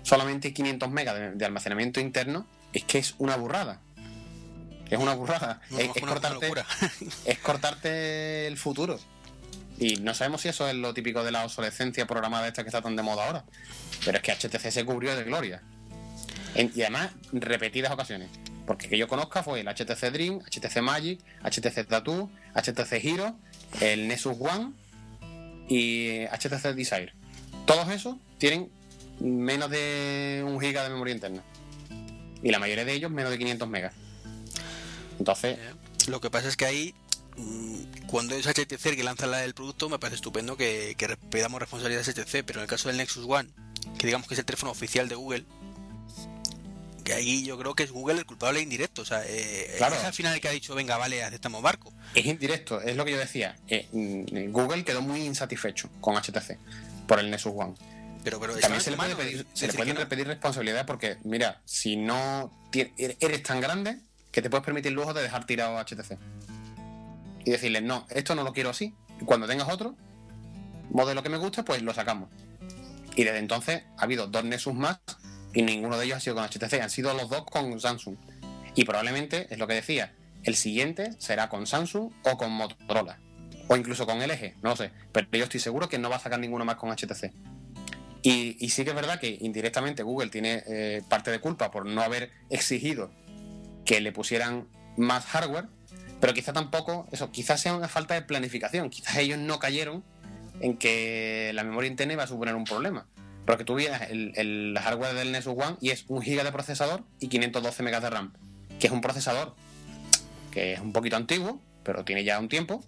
solamente 500 megas de, almacenamiento interno es que es una burrada. Es una burrada. es, cortarte, [laughs] es cortarte el futuro. Y no sabemos si eso es lo típico de la obsolescencia programada esta que está tan de moda ahora. Pero es que HTC se cubrió de gloria. y además, repetidas ocasiones. Porque que yo conozca fue el HTC Dream, HTC Magic, HTC Tattoo, HTC Hero, el Nexus One y HTC Desire. Todos esos tienen menos de un giga de memoria interna. Y la mayoría de ellos menos de 500 megas. Entonces... Lo que pasa es que ahí Mm, cuando es HTC el que lanza el producto, me parece estupendo que, que pedamos responsabilidad a HTC, pero en el caso del Nexus One, que digamos que es el teléfono oficial de Google, que ahí yo creo que es Google el culpable indirecto. O sea, eh, es al final el que ha dicho, venga, vale, aceptamos barco. Es indirecto, es lo que yo decía. Eh, mm, Google quedó muy insatisfecho con HTC por el Nexus One. Pero, pero También se le, puede pedir, se le pueden repetir responsabilidad porque, mira, si no eres tan grande que te puedes permitir el lujo de dejar tirado a HTC y decirles, no, esto no lo quiero así. Y cuando tengas otro modelo que me guste, pues lo sacamos. Y desde entonces ha habido dos Nexus más y ninguno de ellos ha sido con HTC, han sido los dos con Samsung. Y probablemente, es lo que decía, el siguiente será con Samsung o con Motorola. O incluso con LG, no lo sé. Pero yo estoy seguro que no va a sacar ninguno más con HTC. Y, sí que es verdad que indirectamente Google tiene eh, parte de culpa por no haber exigido que le pusieran más hardware, pero quizá tampoco, eso, quizás sea una falta de planificación. Quizás ellos no cayeron en que la memoria interna iba a suponer un problema. Porque tú vienes el, hardware del Nexus One y es un giga de procesador y 512 megas de RAM, que es un procesador que es un poquito antiguo, pero tiene ya un tiempo,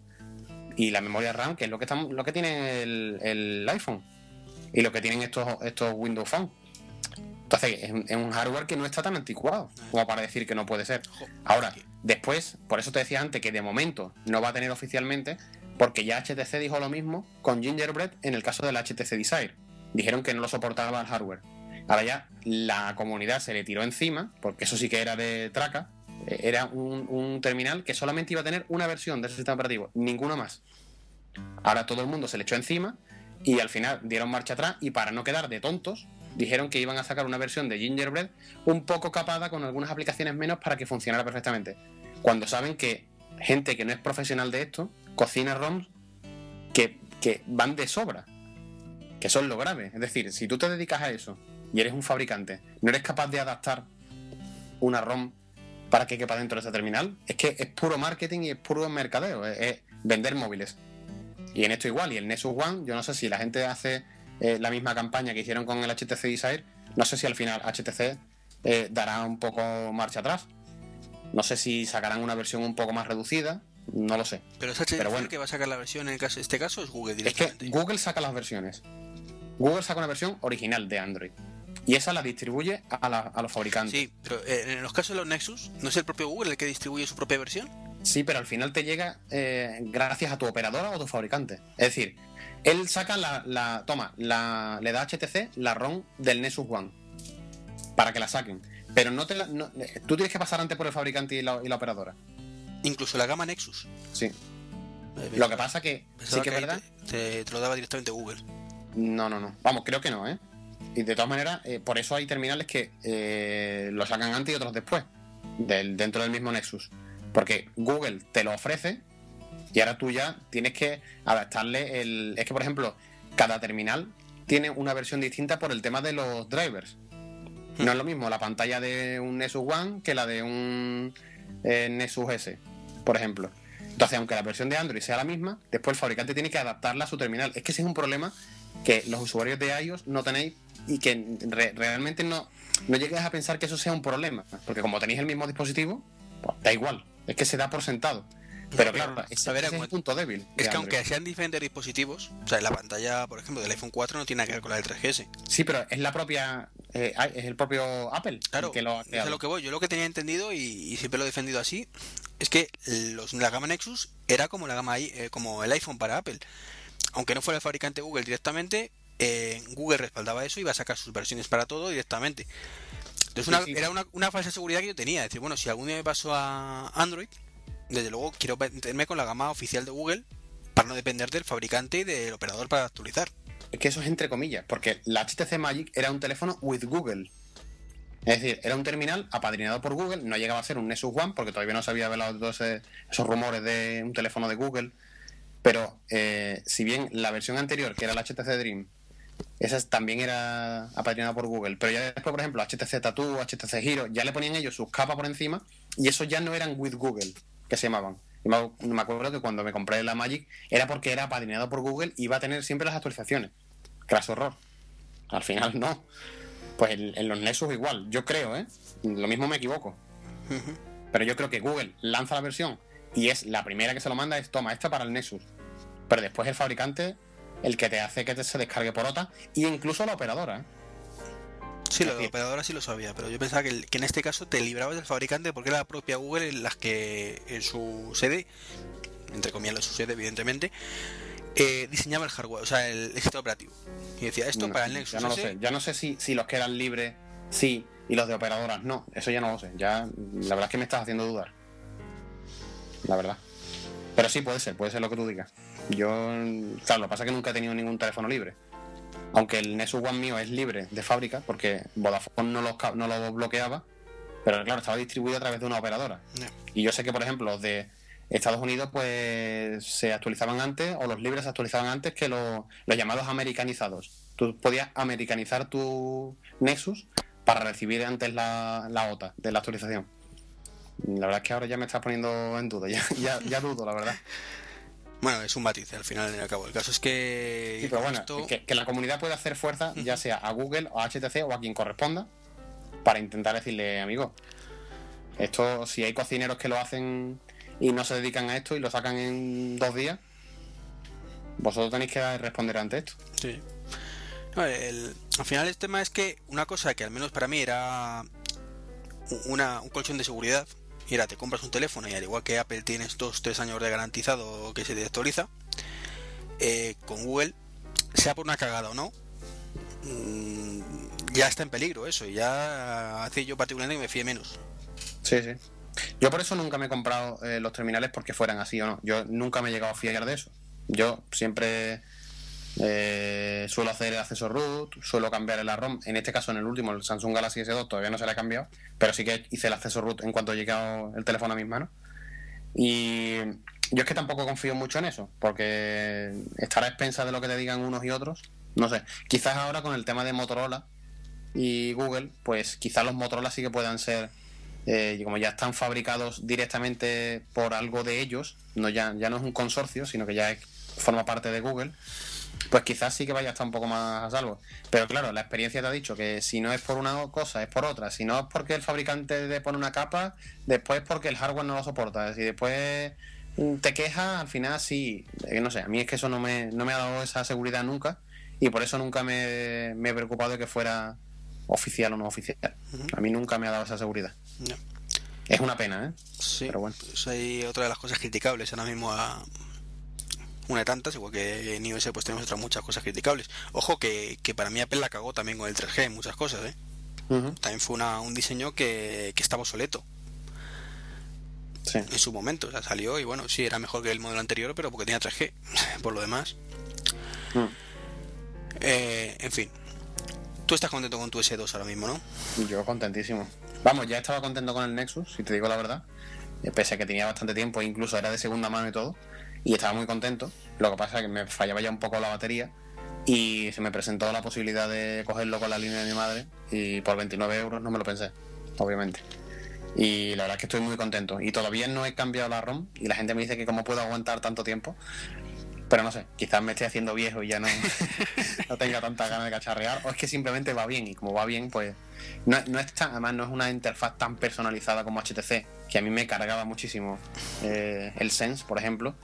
y la memoria RAM, que es lo que, lo que tiene el, iPhone y lo que tienen estos, estos Windows Phone. Entonces, es un, hardware que no está tan anticuado como para decir que no puede ser. Ahora, después, por eso te decía antes que de momento no va a tener oficialmente, porque ya HTC dijo lo mismo con Gingerbread en el caso del HTC Desire. Dijeron que no lo soportaba el hardware. Ahora ya la comunidad se le tiró encima, porque eso sí que era de traca, eh, era un, un terminal que solamente iba a tener una versión del sistema operativo, ninguna más. Ahora todo el mundo se le echó encima y al final dieron marcha atrás y para no quedar de tontos, dijeron que iban a sacar una versión de Gingerbread un poco capada con algunas aplicaciones menos para que funcionara perfectamente. Cuando saben que gente que no es profesional de esto cocina ROMs que, van de sobra. Que es lo grave. Es decir, si tú te dedicas a eso y eres un fabricante, no eres capaz de adaptar una ROM para que quepa dentro de esa terminal. Es que es puro marketing y es puro mercadeo, es, vender móviles. Y en esto igual, y el Nexus One, yo no sé si la gente hace eh, la misma campaña que hicieron con el HTC Desire, no sé si al final HTC eh, dará un poco marcha atrás. No sé si sacarán una versión un poco más reducida, no lo sé. Pero es HTC que va a sacar la versión en el caso, este caso es Google directamente. Es que Google saca las versiones. Google saca una versión original de Android. Y esa la distribuye a, los fabricantes. Sí, pero eh, en los casos de los Nexus, ¿no es el propio Google el que distribuye su propia versión? Sí, pero al final te llega eh, gracias a tu operadora o tu fabricante. Es decir, él saca la, toma, la, le da HTC la ROM del Nexus One para que la saquen. Pero no te la, tú tienes que pasar antes por el fabricante y la, y la operadora. Incluso la gama Nexus. Sí. Eh, lo que pasa que sí que, es verdad. Te, te, lo daba directamente Google. No, no, no. Vamos, creo que no, ¿eh? Y de todas maneras, eh, por eso hay terminales que eh, lo sacan antes y otros después, del, dentro del mismo Nexus. Porque Google te lo ofrece y ahora tú ya tienes que adaptarle el... Es que, por ejemplo, cada terminal tiene una versión distinta por el tema de los drivers. No es lo mismo la pantalla de un Nexus One que la de un eh, Nexus S, por ejemplo. Entonces, aunque la versión de Android sea la misma, después el fabricante tiene que adaptarla a su terminal. Es que ese es un problema que los usuarios de iOS no tenéis y que realmente no, no llegues a pensar que eso sea un problema. Porque como tenéis el mismo dispositivo, pues da igual. Es que se da por sentado. Pero claro, ese, es el punto débil. Es que aunque sean diferentes dispositivos, o sea, la pantalla, por ejemplo, del iPhone 4 no tiene nada que ver con la del 3GS. Sí, pero es la propia, eh, es el propio Apple claro, que lo Es lo que voy. Yo lo que tenía entendido y, siempre lo he defendido así es que los, la gama Nexus era como la gama eh, como el iPhone para Apple. Aunque no fuera el fabricante Google directamente, eh, Google respaldaba eso y iba a sacar sus versiones para todo directamente. Entonces era una, una falsa seguridad que yo tenía. Es decir, bueno, si algún día me paso a Android, desde luego quiero meterme con la gama oficial de Google para no depender del fabricante y del operador para actualizar. Es que eso es entre comillas, porque la HTC Magic era un teléfono with Google. Es decir, era un terminal apadrinado por Google, no llegaba a ser un Nexus One porque todavía no se había velado todos esos rumores de un teléfono de Google. Pero eh, si bien la versión anterior, que era la HTC Dream, esa también era apadrinada por Google, pero ya después, por ejemplo, HTC Tattoo, HTC Hero, ya le ponían ellos sus capas por encima y esos ya no eran with Google que se llamaban. Y me acuerdo que cuando me compré la Magic era porque era apadrinado por Google y iba a tener siempre las actualizaciones. Craso horror. Al final no. Pues en, los Nexus igual, yo creo, ¿eh? Lo mismo me equivoco. Pero yo creo que Google lanza la versión y es la primera que se lo manda es toma, esta para el Nexus. Pero después el fabricante el que te hace que te se descargue por OTA y incluso la operadora. ¿eh? Sí, la operadora sí lo sabía, pero yo pensaba que, en este caso te librabas del fabricante porque era la propia Google en las que en su sede, entre comillas su sede evidentemente, eh, diseñaba el hardware, o sea, el, sistema operativo. Y decía, esto para el Nexus. Ya no lo sé, ya no sé si, si los que eran libres sí y los de operadoras no, eso ya no lo sé, ya la verdad es que me estás haciendo dudar. La verdad. Pero sí puede ser, puede ser lo que tú digas. Yo, claro, lo que pasa es que nunca he tenido ningún teléfono libre aunque el Nexus One mío es libre de fábrica, porque Vodafone no lo, no lo bloqueaba, pero claro, estaba distribuido a través de una operadora. Y yo sé que, por ejemplo, los de Estados Unidos pues se actualizaban antes, o los libres se actualizaban antes que los, llamados americanizados. Tú podías americanizar tu Nexus para recibir antes la, la OTA de la actualización. La verdad es que ahora ya me estás poniendo en duda, ya, [laughs] ya, ya dudo, la verdad. Bueno, es un matiz al final y al cabo. El caso es que. Sí, pero bueno, que, la comunidad puede hacer fuerza, ya sea a Google o a HTC o a quien corresponda, para intentar decirle, amigo, esto, si hay cocineros que lo hacen y no se dedican a esto y lo sacan en dos días, vosotros tenéis que responder ante esto. Sí. al final el tema es que una cosa que al menos para mí era una, un colchón de seguridad mira, te compras un teléfono y al igual que Apple tienes 2-3 años de garantizado que se te actualiza, eh, con Google, sea por una cagada o no, mm, ya está en peligro eso, y ya hace yo particularmente que me fíe menos. Sí, sí. Yo por eso nunca me he comprado eh, los terminales porque fueran así o no. Yo nunca me he llegado a fiar de eso. Yo siempre eh, suelo hacer el acceso root, suelo cambiar el ROM. En este caso, en el último, el Samsung Galaxy S2, todavía no se le ha cambiado, pero sí que hice el acceso root en cuanto llegado el teléfono a mis manos. Y yo es que tampoco confío mucho en eso, porque estar a expensas de lo que te digan unos y otros, no sé. Quizás ahora con el tema de Motorola y Google, pues quizás los Motorola sí que puedan ser eh, como ya están fabricados directamente por algo de ellos, no ya, ya no es un consorcio, sino que ya forma parte de Google, pues quizás sí que vaya a estar un poco más a salvo. Pero claro, la experiencia te ha dicho que si no es por una cosa, es por otra. Si no es porque el fabricante le pone una capa, después porque el hardware no lo soporta. Si después mm, te quejas, al final sí. No sé, a mí es que eso no me, no me ha dado esa seguridad nunca y por eso nunca me, he preocupado de que fuera oficial o no oficial. A mí nunca me ha dado esa seguridad. Es una pena, ¿eh? Sí, pero bueno. Pues hay otra de las cosas criticables ahora mismo a, una de tantas, igual que en iOS pues tenemos otras muchas cosas criticables. Ojo que, para mí Apple la cagó también con el 3G en muchas cosas, ¿eh? También fue una, un diseño que, que estaba obsoleto. En su momento, o sea, salió y bueno, sí, era mejor que el modelo anterior, pero porque tenía 3G. [laughs] Por lo demás. Mm. Eh, en fin. Tú estás contento con tu S2 ahora mismo, ¿no? Yo contentísimo. Vamos, ya estaba contento con el Nexus, si te digo la verdad. Pese a que tenía bastante tiempo, incluso era de segunda mano y todo y estaba muy contento. Lo que pasa es que me fallaba ya un poco la batería y se me presentó la posibilidad de cogerlo con la línea de mi madre y por 29 euros no me lo pensé, obviamente. Y la verdad es que estoy muy contento. Y todavía no he cambiado la ROM y la gente me dice que cómo puedo aguantar tanto tiempo. Pero no sé, quizás me esté haciendo viejo y ya no, [laughs] no tenga tanta ganas de cacharrear. O es que simplemente va bien y como va bien, pues no, no es además no es una interfaz tan personalizada como HTC, que a mí me cargaba muchísimo eh, el Sense, por ejemplo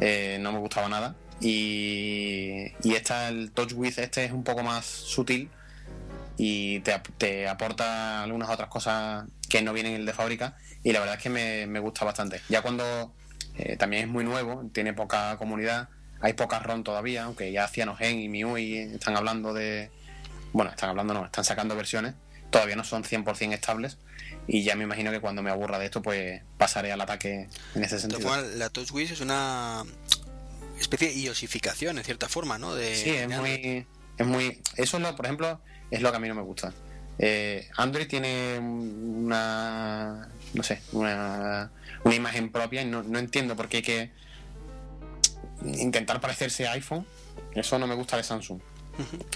eh, no me gustaba nada. Y, esta, el Touch With este es un poco más sutil y te, aporta algunas otras cosas que no vienen el de fábrica y la verdad es que me, gusta bastante. Ya cuando eh, también es muy nuevo, tiene poca comunidad, hay pocas ROM todavía, aunque ya Cyanogen y MIUI están hablando de... Bueno, están hablando, no, están sacando versiones, todavía no son 100% estables y ya me imagino que cuando me aburra de esto pues pasaré al ataque en ese sentido. La TouchWiz es una especie de iosificación en cierta forma, ¿no? De, sí, es muy, es muy... Eso, lo, por ejemplo, es lo que a mí no me gusta. Eh, Android tiene una... no sé, una, una imagen propia y no, no entiendo por qué hay que intentar parecerse a iPhone. Eso no me gusta de Samsung.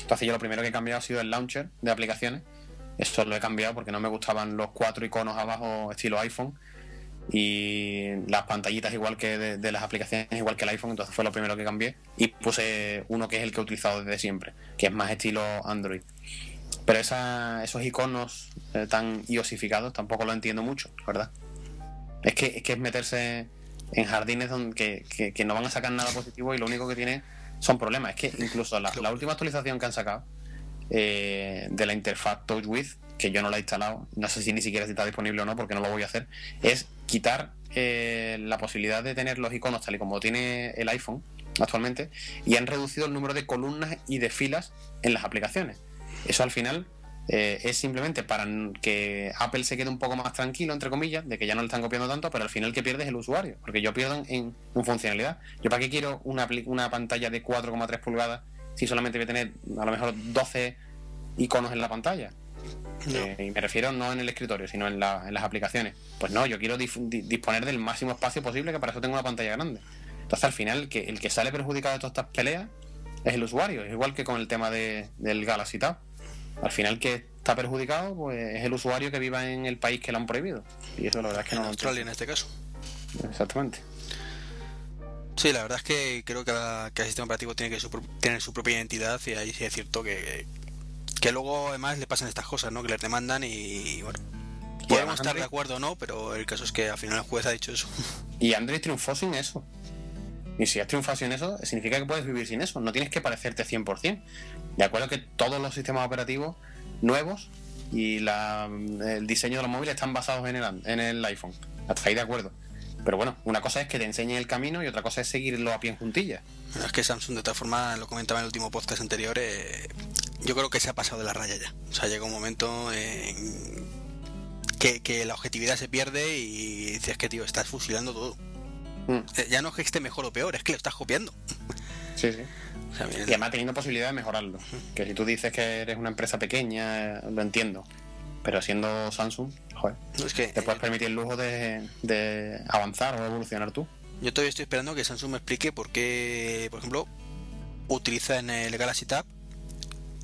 Entonces yo lo primero que he cambiado ha sido el launcher de aplicaciones esto lo he cambiado porque no me gustaban los cuatro iconos abajo estilo iPhone y las pantallitas igual que de, las aplicaciones igual que el iPhone, entonces fue lo primero que cambié y puse uno que es el que he utilizado desde siempre, que es más estilo Android. Pero esos iconos eh, tan iosificados tampoco lo entiendo mucho, ¿verdad? Es que es, que meterse en jardines donde que, no van a sacar nada positivo y lo único que tiene son problemas. Es que incluso la última actualización que han sacado eh, de la interfaz TouchWiz, que yo no la he instalado, no sé si ni siquiera está disponible o no, porque no lo voy a hacer, es quitar eh, la posibilidad de tener los iconos tal y como tiene el iPhone actualmente, y han reducido el número de columnas y de filas en las aplicaciones. Eso al final eh, es simplemente para que Apple se quede un poco más tranquilo, entre comillas, de que ya no le están copiando tanto, pero al final que pierde es el usuario, porque yo pierdo en, funcionalidad. ¿Yo para qué quiero una, una pantalla de 4,3 pulgadas si solamente voy a tener a lo mejor 12 iconos en la pantalla. Eh, y me refiero no en el escritorio, sino en, las aplicaciones. Pues no, yo quiero disponer del máximo espacio posible, que para eso tengo una pantalla grande. Entonces, al final, que, el que sale perjudicado de todas estas peleas es el usuario. Es igual que con el tema de, del Galaxy Tab. Al final, que está perjudicado pues es el usuario que viva en el país que lo han prohibido. Y eso la verdad es que en Australia, en este caso. Exactamente. Sí, la verdad es que creo que cada, sistema operativo tiene que tener su propia identidad y ahí sí es cierto que, que luego además le pasan estas cosas, ¿no? Que les demandan y bueno, podemos estar de acuerdo o no, pero el caso es que al final el juez ha dicho eso. [laughs] Y Android triunfó sin eso. Y si has triunfado sin eso, significa que puedes vivir sin eso. No tienes que parecerte 100%. De acuerdo que todos los sistemas operativos nuevos y el diseño de los móviles están basados en el, en el iPhone. Hasta ahí de acuerdo. Pero bueno, una cosa es que te enseñe el camino y otra cosa es seguirlo a pie en juntilla. Es que Samsung, de todas formas, lo comentaba en el último podcast anterior, eh, yo creo que se ha pasado de la raya ya. O sea, llega un momento en que, la objetividad se pierde y dices que, tío, estás fusilando todo. Mm. Eh, ya no es que esté mejor o peor, es que lo estás copiando. Sí, sí. y además teniendo posibilidad de mejorarlo. Que si tú dices que eres una empresa pequeña, lo entiendo. Pero siendo Samsung, joder, es que, te puedes permitir el lujo de, avanzar o evolucionar tú. Yo todavía estoy esperando que Samsung me explique por qué, por ejemplo, utiliza en el Galaxy Tab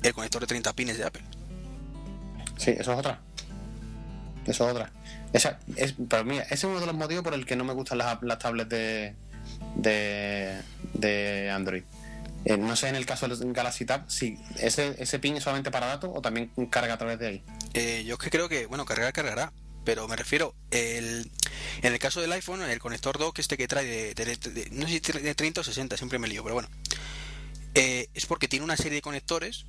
el conector de 30 pines de Apple. Sí, eso es otra. Eso es otra. Esa, es, pero mira, ese es uno de los motivos por el que no me gustan las, las tablets de, de, de Android. Eh, no sé en el caso del Galaxy Tab si ese, ese pin es solamente para datos o también carga a través de ahí. Eh, yo es que creo que, bueno, cargar cargará, pero me refiero, el, en el caso del iPhone, el conector dock este que trae de, no sé si de 30 o 60, siempre me lío, pero bueno, eh, es porque tiene una serie de conectores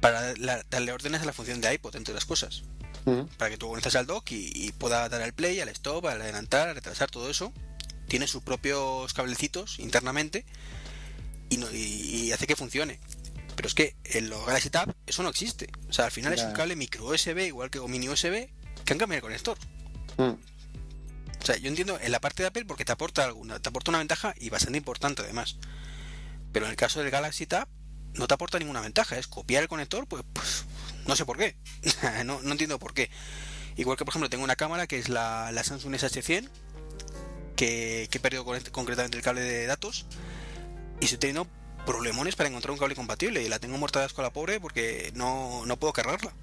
para darle órdenes a la función de iPod, entre las cosas. Para que tú conectes al dock y, pueda dar al play, al stop, al adelantar, al retrasar, todo eso. Tiene sus propios cablecitos internamente y, hace que funcione. Pero es que en los Galaxy Tab eso no existe. O sea, al final es un cable micro USB, igual que o mini USB, que han cambiado el conector. Mm. O sea, yo entiendo en la parte de Apple porque te aporta alguna, te aporta una ventaja y bastante importante además. Pero en el caso del Galaxy Tab no te aporta ninguna ventaja, es copiar el conector, pues, pues no sé por qué. [laughs] no, no, entiendo por qué. Igual que por ejemplo tengo una cámara que es la, la Samsung SH100 que, que he perdido concretamente el cable de datos y estoy teniendo problemones para encontrar un cable compatible y la tengo muerta de asco a la pobre porque no, no puedo cargarla.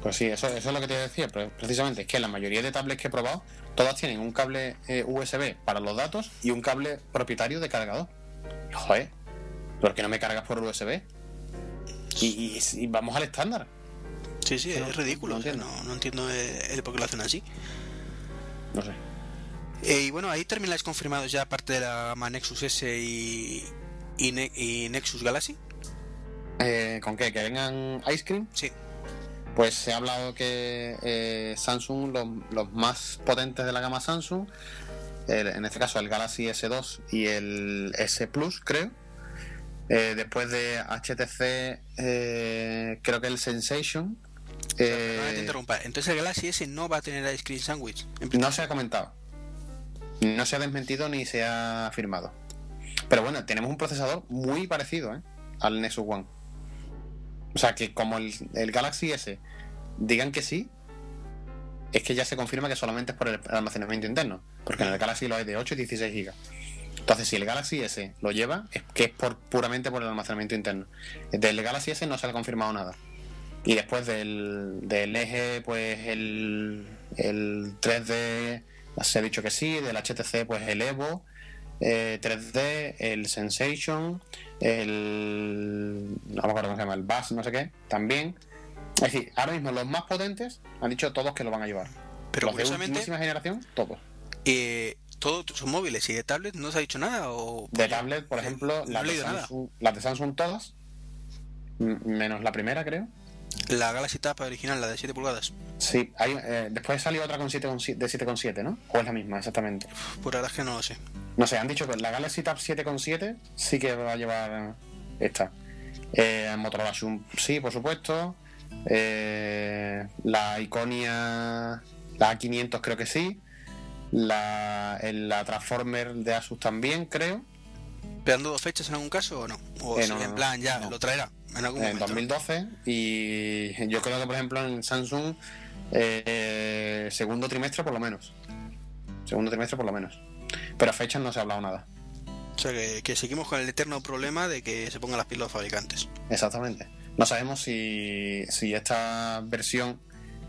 Pues sí, eso, eso es lo que te decía, precisamente, es que la mayoría de tablets que he probado, todas tienen un cable eh, USB para los datos y un cable propietario de cargador. Joder, ¿por qué no me cargas por USB? Y, vamos al estándar. Sí, sí, es ridículo, no, no, entiendo el, por qué lo hacen así. No sé. Eh, y bueno, ahí termináis confirmados ya parte de la gama Nexus S y, y, Nexus Galaxy. Eh, ¿Con qué? ¿Que vengan Ice Cream? Sí. Pues se ha hablado que eh, Samsung, los, más potentes de la gama Samsung, en este caso el Galaxy S2 y el S Plus, creo. Eh, después de HTC, creo que el Sensation. no te interrumpa. Entonces el Galaxy S no va a tener Ice Cream Sandwich. No se ha comentado. No se ha desmentido ni se ha afirmado. Pero bueno, tenemos un procesador muy parecido ¿eh? al Nexus One. O sea que como el, Galaxy S digan que sí, es que ya se confirma que solamente es por el almacenamiento interno. Porque en el Galaxy lo hay de 8 y 16 GB. Entonces, si el Galaxy S lo lleva, es que es por, puramente por el almacenamiento interno. Del Galaxy S no se ha confirmado nada. Y después del, del eje, pues el, el 3D se ha dicho que sí. Del HTC, pues el Evo. 3D, eh, el Sensation, el. No me acuerdo cómo se llama, el Bass, no sé qué, también. Es decir, ahora mismo los más potentes han dicho todos que lo van a llevar. Pero los de última generación, todos. Eh, ¿Todos son móviles y de tablet no se ha dicho nada? O... De tablet, por ejemplo, las, de Samsung, las de Samsung todas, menos la primera, creo. La Galaxy Tab original, la de 7 pulgadas. Sí, hay, eh, después salió otra con 7, de 7,7, ¿no? ¿O es la misma, exactamente? Por ahora es que no lo sé. No sé, han dicho que la Galaxy Tab 7,7 sí que va a llevar esta. Eh, Motorola Zoom, sí, por supuesto. Eh, la Iconia, la A500 creo que sí. La, la Transformer de Asus también, creo. ¿Esperando dos fechas en algún caso o no? O eh, en plan ya lo traerá en algún momento. En 2012 y yo creo que por ejemplo en Samsung eh, segundo trimestre por lo menos. Segundo trimestre por lo menos. Pero a fechas no se ha hablado nada. O sea que, seguimos con el eterno problema de que se pongan las pilas los fabricantes. Exactamente. No sabemos si, si esta versión,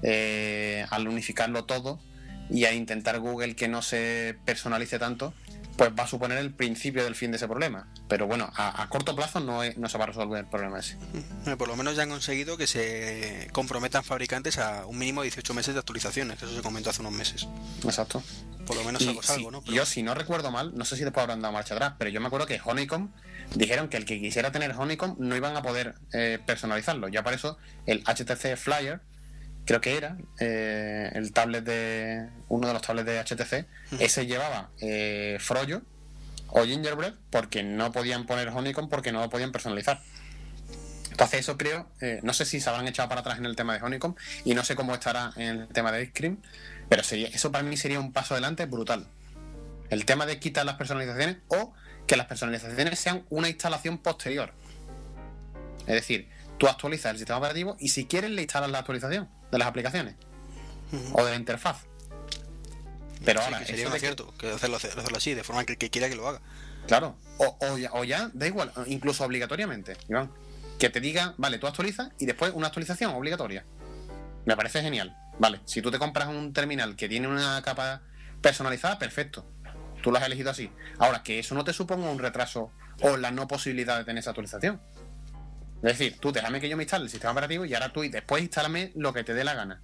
eh, al unificarlo todo y a intentar Google que no se personalice tanto, pues va a suponer el principio del fin de ese problema. Pero bueno, a, corto plazo no, no, se va a resolver el problema ese. Por lo menos ya han conseguido que se comprometan fabricantes a un mínimo de 18 meses de actualizaciones, eso se comentó hace unos meses. Exacto. Por lo menos algo, algo ¿no? Yo, si no recuerdo mal, no sé si después habrán dado marcha atrás, pero yo me acuerdo que Honeycomb dijeron que el que quisiera tener Honeycomb no iban a poder eh, personalizarlo. Ya para eso el HTC Flyer creo que era eh, el tablet de uno de los tablets de HTC ese llevaba eh, Froyo o Gingerbread porque no podían poner Honeycomb porque no lo podían personalizar. Entonces eso creo eh, no sé si se habrán echado para atrás en el tema de Honeycomb y no sé cómo estará en el tema de Ice Cream pero sería eso para mí sería un paso adelante brutal. El tema de quitar las personalizaciones o que las personalizaciones sean una instalación posterior. Es decir tú actualizas el sistema operativo y si quieres le instalas la actualización de las aplicaciones o de la interfaz. Pero ahora, sería más cierto que hacerlo, así, de forma que, que quiera que lo haga. Claro, o, o, ya, da igual, incluso obligatoriamente, Iván. Que te diga, vale, tú actualizas y después una actualización obligatoria. Me parece genial. Vale, si tú te compras un terminal que tiene una capa personalizada, perfecto. Tú lo has elegido así. Ahora, que eso no te suponga un retraso o la no posibilidad de tener esa actualización. Es decir, tú déjame que yo me instale el sistema operativo y ahora tú y después instálame lo que te dé la gana.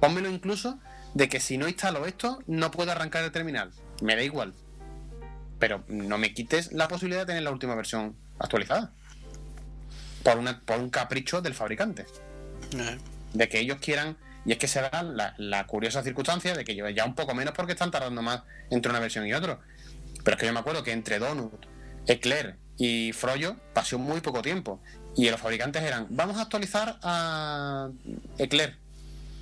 Pónmelo incluso de que si no instalo esto, no puedo arrancar el terminal. Me da igual. Pero no me quites la posibilidad de tener la última versión actualizada. Por, una, por un capricho del fabricante. Eh. De que ellos quieran. Y es que se da la, curiosa circunstancia de que yo ya un poco menos porque están tardando más entre una versión y otra. Pero es que yo me acuerdo que entre Donut, Eclair y Froyo pasó muy poco tiempo. Y los fabricantes eran, vamos a actualizar a Eclair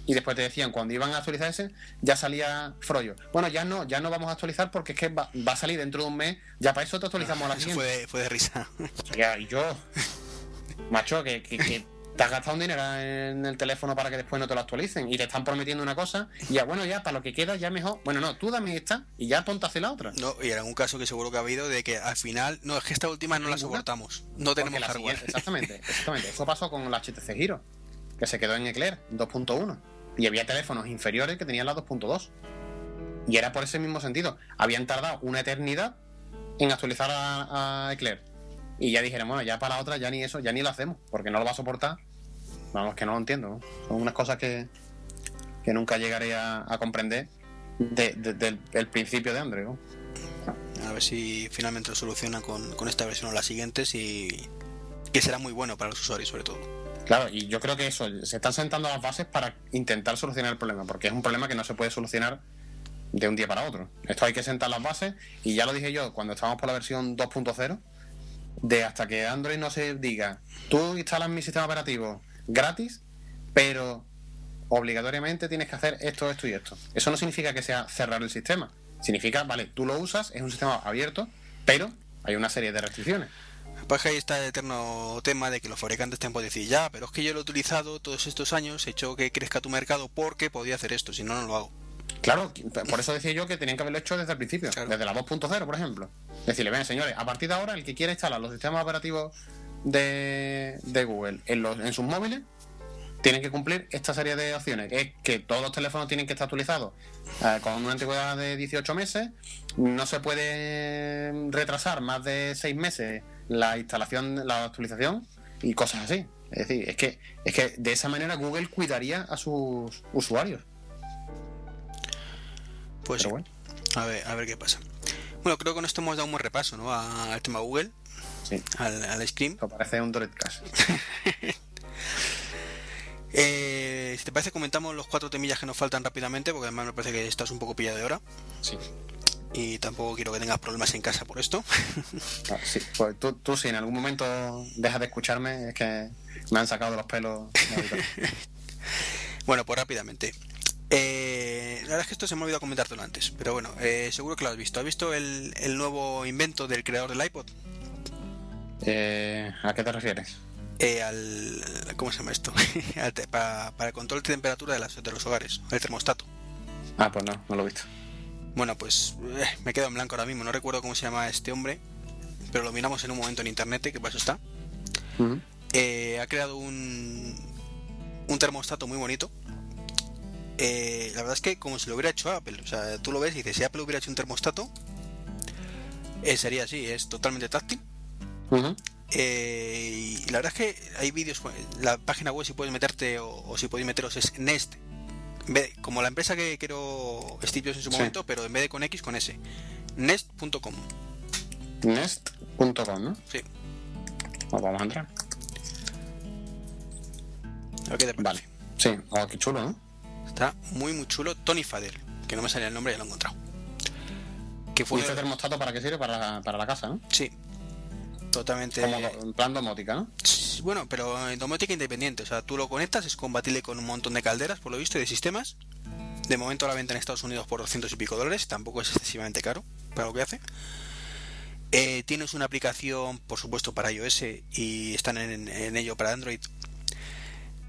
y después te decían cuando iban a actualizar ese ya salía Froyo. Bueno, ya no, ya no vamos a actualizar porque es que va, a salir dentro de un mes, ya para eso te actualizamos la [laughs] siguiente. Fue, fue de risa. y yo, macho, que, te has gastado un dinero en el teléfono para que después no te lo actualicen y te están prometiendo una cosa y ya bueno ya para lo que queda ya mejor bueno no tú dame esta y ya ponte a hacer la otra no y en algún caso que seguro que ha habido de que al final no es que esta última no la soportamos no tenemos hardware exactamente [laughs] exactamente eso pasó con la HTC Giro que se quedó en Eclair 2.1 y había teléfonos inferiores que tenían la 2.2. Y era por ese mismo sentido. Habían tardado una eternidad en actualizar a, Eclair. Y ya dijeron, bueno, ya para la otra ya ni eso, ya ni lo hacemos, porque no lo va a soportar. Vamos, que no lo entiendo. Son unas cosas que, que nunca llegaré a, comprender desde el principio de Android. A ver si finalmente lo soluciona con, con esta versión o las siguientes y que será muy bueno para los usuarios sobre todo. Claro, y yo creo que eso, se están sentando las bases para intentar solucionar el problema, porque es un problema que no se puede solucionar de un día para otro. Esto hay que sentar las bases, y ya lo dije yo cuando estábamos por la versión 2.0, de hasta que Android no se diga, tú instalas mi sistema operativo gratis, pero obligatoriamente tienes que hacer esto, esto y esto. Eso no significa que sea cerrar el sistema. Significa, vale, tú lo usas, es un sistema abierto, pero hay una serie de restricciones. Pues ahí está el eterno tema de que los fabricantes te pueden decir, ya, pero es que yo lo he utilizado todos estos años, he hecho que crezca tu mercado porque podía hacer esto, si no, no lo hago. Claro, por eso decía yo que tenían que haberlo hecho desde el principio, desde la 2.0, por ejemplo. Decirle, ven, señores, a partir de ahora, el que quiera instalar los sistemas operativos de, Google en, los, en sus móviles, tienen que cumplir esta serie de opciones. Es que todos los teléfonos tienen que estar actualizados eh, con una antigüedad de 18 meses, no se puede retrasar más de 6 meses la instalación, la actualización y cosas así. Es decir, es que, es que de esa manera Google cuidaría a sus usuarios. Pues bueno. A ver, a ver qué pasa. Bueno, creo que con esto hemos dado un buen repaso, ¿no? Al tema Google. Sí. Al, al Scream. parece un Cash. [laughs] eh, si te parece, comentamos los cuatro temillas que nos faltan rápidamente, porque además me parece que estás un poco pillado de hora. Sí y tampoco quiero que tengas problemas en casa por esto. Ah, sí, pues tú, si en algún momento dejas de escucharme, es que me han sacado los pelos. [laughs] bueno, pues rápidamente. Eh, la verdad es que esto se me ha olvidado comentártelo antes, pero bueno, eh, seguro que lo has visto. ¿Has visto el, nuevo invento del creador del iPod? Eh, ¿A qué te refieres? al ¿Cómo se llama esto? [laughs] para, para, el control de temperatura de, las, de los hogares, el termostato. Ah, pues no, no lo he visto. Bueno, pues eh, me quedo en blanco ahora mismo, no recuerdo cómo se llama este hombre, pero lo miramos en un momento en internet, que para eso está. Eh, ha creado un, un termostato muy bonito. Eh, la verdad es que como si lo hubiera hecho Apple, o sea, tú lo ves y dices, si Apple hubiera hecho un termostato, sería así, es totalmente táctil. Y la verdad es que hay vídeos, la página web si puedes meterte o, o si podéis meteros es Nest como la empresa que quiero Steve en su momento, pero en vez de con X, con S. Nest.com. Nest.com, ¿no? Sí. Pues vamos a entrar. vale. Sí, oh, qué chulo, ¿no? Está muy, muy chulo. Tony Fader, que no me salía el nombre, ya lo he encontrado. Que fue... ¿Y este termostato para qué sirve? Para la, para la casa, ¿no? Sí. Totalmente. Como en plan domótica, ¿no? bueno, pero en domótica independiente. O sea, tú lo conectas, es compatible con un montón de calderas, por lo visto, y de sistemas. De momento la venta en Estados Unidos por 200 y pico dólares, tampoco es excesivamente caro para lo que hace. Eh, tienes una aplicación, por supuesto, para iOS y están en, ello para Android.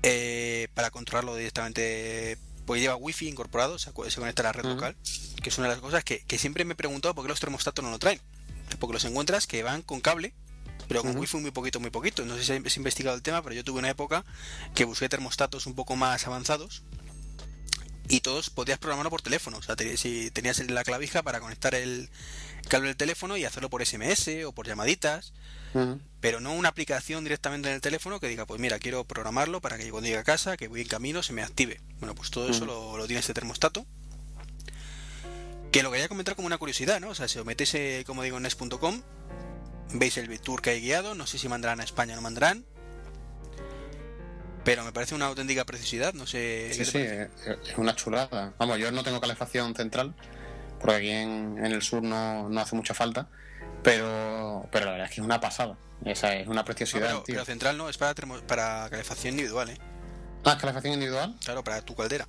Eh, para controlarlo directamente, pues lleva wifi incorporado, se, conecta a la red local, que es una de las cosas que, que siempre me he preguntado por qué los termostatos no lo traen. Porque los encuentras que van con cable pero con wifi muy poquito, muy poquito. No sé si has investigado el tema, pero yo tuve una época que busqué termostatos un poco más avanzados y todos podías programarlo por teléfono. O sea, si tenías la clavija para conectar el cable del teléfono y hacerlo por SMS o por llamaditas, pero no una aplicación directamente en el teléfono que diga, pues mira, quiero programarlo para que cuando llegue a casa, que voy en camino, se me active. Bueno, pues todo eso lo, tiene este termostato. Que lo quería comentar como una curiosidad, ¿no? O sea, si os metéis, eh, como digo, en nes.com, veis el tour que hay guiado, no sé si mandarán a España o no mandarán, pero me parece una auténtica precisidad, no sé. Sí, sí, es una chulada. Vamos, yo no tengo calefacción central, porque aquí en, el sur no, hace mucha falta, pero, pero la verdad es que es una pasada. Esa es una preciosidad. pero, central no, es para, para calefacción individual, ¿eh? Ah, calefacción individual? Claro, para tu caldera.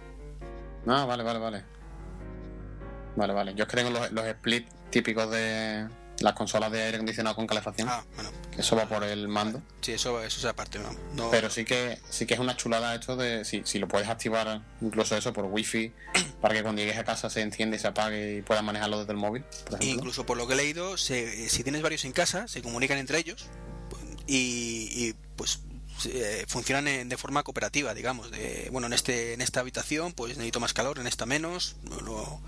Ah, vale, vale, vale. Vale, vale. Yo es que tengo los, los splits típicos de, las consolas de aire acondicionado con calefacción. Ah, bueno. Eso va por el mando. Sí, eso, eso es aparte, no, Pero sí que sí que es una chulada esto de si, si lo puedes activar incluso eso por wifi [coughs] para que cuando llegues a casa se enciende y se apague y puedas manejarlo desde el móvil. incluso por lo que he leído, si tienes varios en casa, se comunican entre ellos y, pues eh, funcionan de forma cooperativa, digamos. De, bueno, en este en esta habitación pues necesito más calor, en esta menos. No,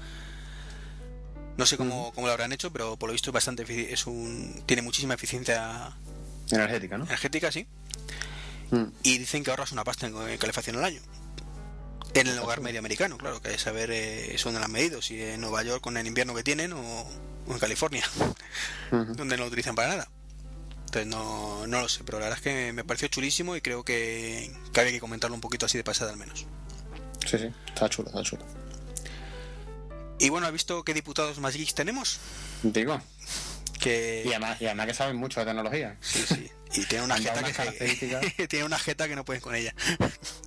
no sé cómo, cómo, lo habrán hecho, pero por lo visto es bastante es un tiene muchísima eficiencia energética, ¿no? Energética, sí. Mm. Y dicen que ahorras una pasta en calefacción al año. En el hogar medio americano, claro, que hay que saber eh, eso donde lo han medido, si en Nueva York con el invierno que tienen o, en California, [laughs] donde no lo utilizan para nada. Entonces no, no lo sé, pero la verdad es que me pareció chulísimo y creo que, que había que comentarlo un poquito así de pasada al menos. Sí, sí, está chulo, está chulo. Y bueno, ¿has visto qué diputados más geeks tenemos? Digo. Que... Y, además, que saben mucho de tecnología. Sí, sí. Y tiene una jeta que, [laughs] tiene una jeta que no pueden con ella.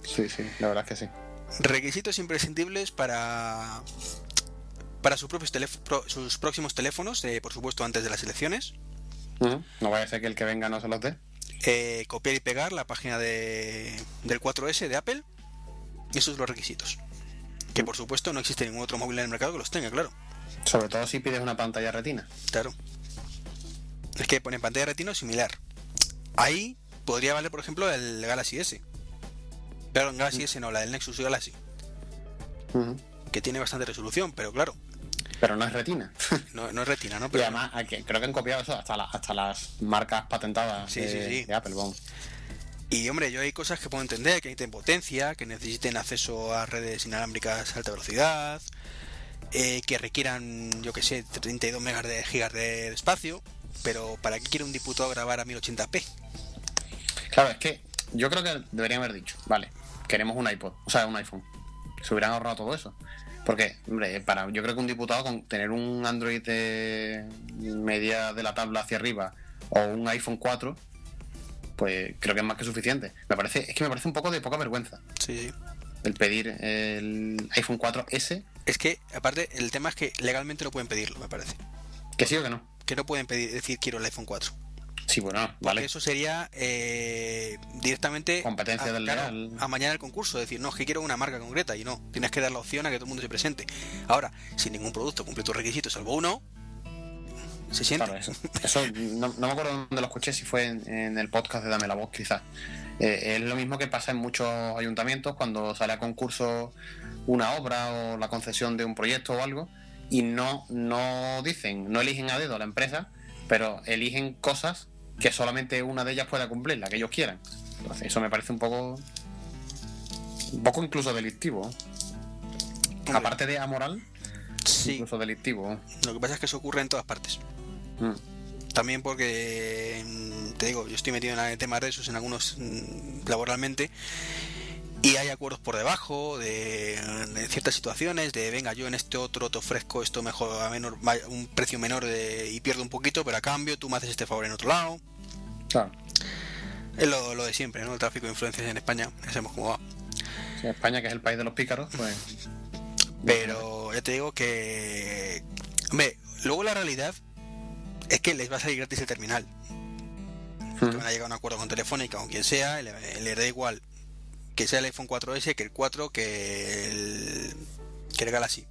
Sí, sí, la verdad es que sí. Requisitos imprescindibles para para sus propios sus próximos teléfonos, eh, por supuesto antes de las elecciones. No vaya a ser que el que venga no se los dé. Eh, copiar y pegar la página de, del 4S de Apple. Esos son los requisitos. Que por supuesto no existe ningún otro móvil en el mercado que los tenga, claro. Sobre todo si pides una pantalla retina. Claro. Es que pone pantalla retina similar. Ahí podría valer, por ejemplo, el Galaxy S. Pero el Galaxy S no, la del Nexus Galaxy. Que tiene bastante resolución, pero claro. Pero no es retina. [laughs] no, es retina, ¿no? Pero y además, creo que han copiado eso hasta, hasta las marcas patentadas de, Apple. Y hombre, yo hay cosas que puedo entender, que necesiten potencia, que necesiten acceso a redes inalámbricas a alta velocidad, eh, que requieran, yo que sé, 32 megas de gigas de, espacio, pero ¿para qué quiere un diputado grabar a 1080p? Claro, es que yo creo que deberían haber dicho, vale, queremos un iPod, o sea, un iPhone. Se hubieran ahorrado todo eso. Porque, hombre, para, yo creo que un diputado con tener un Android de media de la tabla hacia arriba o un iPhone 4 pues creo que es más que suficiente. Me parece, es que me parece un poco de poca vergüenza. Sí, El pedir el iPhone 4S. Es que, aparte, el tema es que legalmente no pueden pedirlo, me parece. ¿Que sí o que no? Que no pueden pedir, decir quiero el iPhone 4. Sí, bueno, vale. Porque eso sería eh, directamente competencia del legal. a mañana el concurso, decir, no, es que quiero una marca concreta y no, tienes que dar la opción a que todo el mundo se presente. Ahora, si ningún producto cumple tus requisitos, salvo uno, se siente. eso, no, me acuerdo dónde lo escuché, si fue en, el podcast de Dame la Voz, quizás. Eh, es lo mismo que pasa en muchos ayuntamientos cuando sale a concurso una obra o la concesión de un proyecto o algo y no, no dicen, no eligen a dedo a la empresa, pero eligen cosas que solamente una de ellas pueda cumplir, la que ellos quieran. eso me parece un poco. un poco incluso delictivo. Aparte de amoral, incluso delictivo. Lo que pasa es que eso ocurre en todas partes. Mm. También porque, mm, te digo, yo estoy metido en el tema de esos en algunos mm, laboralmente y hay acuerdos por debajo de, ciertas situaciones de venga yo en este otro te ofrezco esto mejor a menor un precio menor y pierdo un poquito pero a cambio tú me haces este favor en otro lado claro es lo, de siempre no el tráfico de influencias en España ya sabemos cómo va España que es el país de los pícaros pues [laughs] pero ya te digo que hombre luego la realidad es que les va a salir gratis el terminal. Que van a llegar a un acuerdo con Telefónica o con quien sea, le, le, da igual que sea el iPhone 4S que el 4 que el, que el Galaxy.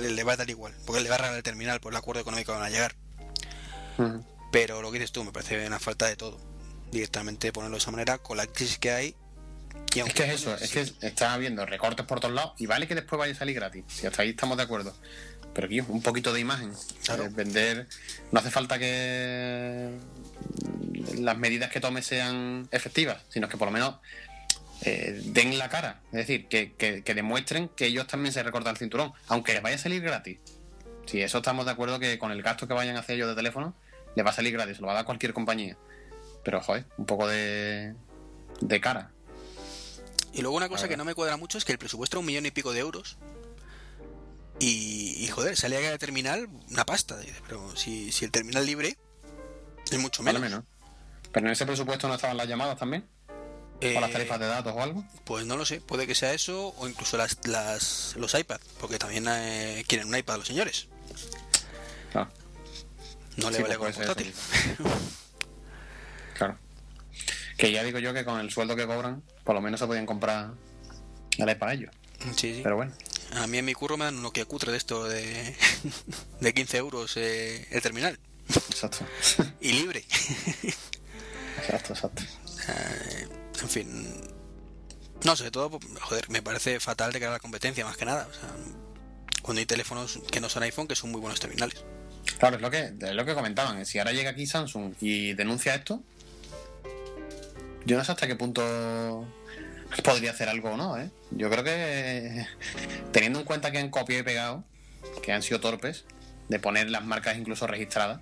Le va a dar igual, porque le va a regalar el terminal por el acuerdo económico que van a llegar. Pero lo que dices tú me parece una falta de todo. Directamente ponerlo de esa manera, con la crisis que hay, es que es eso, es que está habiendo recortes por todos lados y vale que después vaya a salir gratis. Si hasta ahí estamos de acuerdo. Pero aquí un poquito de imagen. vender. No hace falta que las medidas que tome sean efectivas, sino que por lo menos eh, den la cara. Es decir, que, que, demuestren que ellos también se recortan el cinturón, aunque les vaya a salir gratis. Si eso estamos de acuerdo que con el gasto que vayan a hacer ellos de teléfono, les va a salir gratis, se lo va a dar cualquier compañía. Pero, joder, un poco de, de cara. Y luego una cosa que no me cuadra mucho es que el presupuesto era un millón y pico de euros. Y, joder, salía de terminal una pasta. Pero si, si el terminal libre es mucho menos. menos. Pero en ese presupuesto no estaban las llamadas también. ¿O las tarifas de datos o algo? Pues no lo sé, puede que sea eso o incluso las, las los iPads, porque también eh, quieren un iPad los señores. Ah. No le vale pues con portátil. [laughs] claro. Que ya digo yo que con el sueldo que cobran, por lo menos se podían comprar el iPad a ellos. Sí, sí. Pero bueno. A mí en mi curro me dan un Nokia cutre de esto de, [laughs] de 15 euros eh, el terminal. Exacto. [laughs] y libre. exacto, exacto. Eh, en fin. No, sobre todo, joder, me parece fatal de crear la competencia, más que nada. O sea, cuando hay teléfonos que no son iPhone, que son muy buenos terminales. Claro, es lo que, es lo que comentaban. Si ahora llega aquí Samsung y denuncia esto, yo no sé hasta qué punto podría hacer algo o no, ¿eh? Yo creo que teniendo en cuenta que han copiado y pegado, que han sido torpes, de poner las marcas incluso registradas,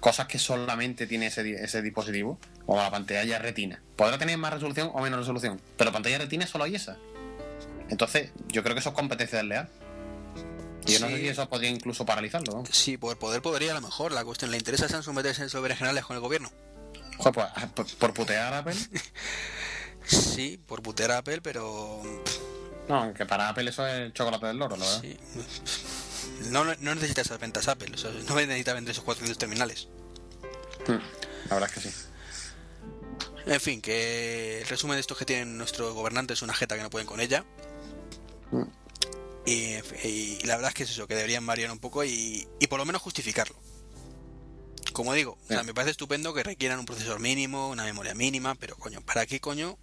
cosas que solamente tiene ese, ese dispositivo, o la pantalla retina. Podrá tener más resolución o menos resolución, pero pantalla retina solo hay esa. Entonces, yo creo que eso es competencia desleal. Y yo no sé si eso podría incluso paralizarlo. Sí, por poder podría a lo mejor. La cuestión, ¿le interesa a Samsung meterse en generales con el gobierno? Pues, por, por putear a Apple. [laughs] Sí, por putear a Apple, pero. No, que para Apple eso es el chocolate del loro, ¿no? Sí. No, no necesita esas ventas Apple, o sea, no necesita vender esos 400 terminales. Hmm, la verdad es que sí. En fin, que el resumen de esto que tienen nuestros gobernantes es una jeta que no pueden con ella. Hmm. Y, la verdad es que es eso, que deberían variar un poco y, y por lo menos justificarlo. Como digo, o sea, me parece estupendo que requieran un procesor mínimo, una memoria mínima, pero coño, ¿para qué coño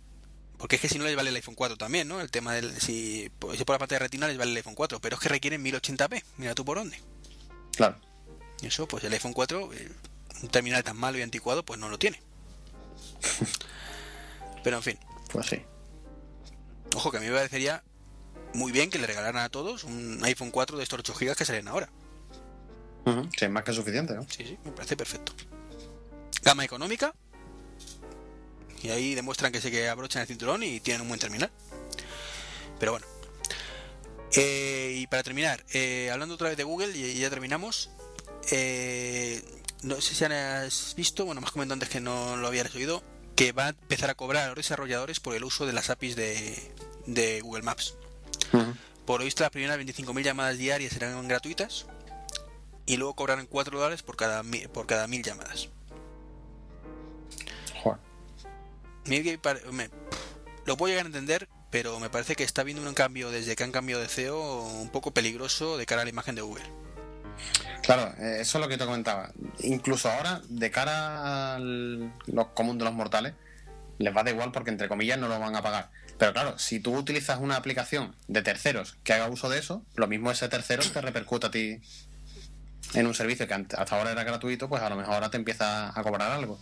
porque es que si no les vale el iPhone 4 también, ¿no? El tema del. Si, si por la pantalla retina les vale el iPhone 4, pero es que requieren 1080p. Mira tú por dónde. Claro. Y eso, pues el iPhone 4, eh, un terminal tan malo y anticuado, pues no lo tiene. [laughs] pero en fin. Pues sí. Ojo, que a mí me parecería muy bien que le regalaran a todos un iPhone 4 de estos 8 GB que salen ahora. Sí, es más que suficiente, ¿no? Sí, sí, me parece perfecto. Gama económica, y ahí demuestran que se que abrochan el cinturón y tienen un buen terminal. Pero bueno. Eh, y para terminar, eh, hablando otra vez de Google, y, ya terminamos. Eh, no sé si has visto, bueno, más comentado antes que no lo habías oído, que va a empezar a cobrar a los desarrolladores por el uso de las APIs de, Google Maps. Por lo visto, las primeras 25.000 llamadas diarias serán gratuitas y luego cobrarán 4 dólares por cada, por cada 1.000 llamadas lo puedo llegar a entender, pero me parece que está habiendo un cambio desde que han cambiado de CEO un poco peligroso de cara a la imagen de Google. Claro, eh, eso es lo que te comentaba. Incluso ahora, de cara a los comunes de los mortales, les va de igual porque entre comillas no lo van a pagar. Pero claro, si tú utilizas una aplicación de terceros que haga uso de eso, lo mismo ese tercero te repercute a ti en un servicio que hasta ahora era gratuito, pues a lo mejor ahora te empieza a cobrar algo.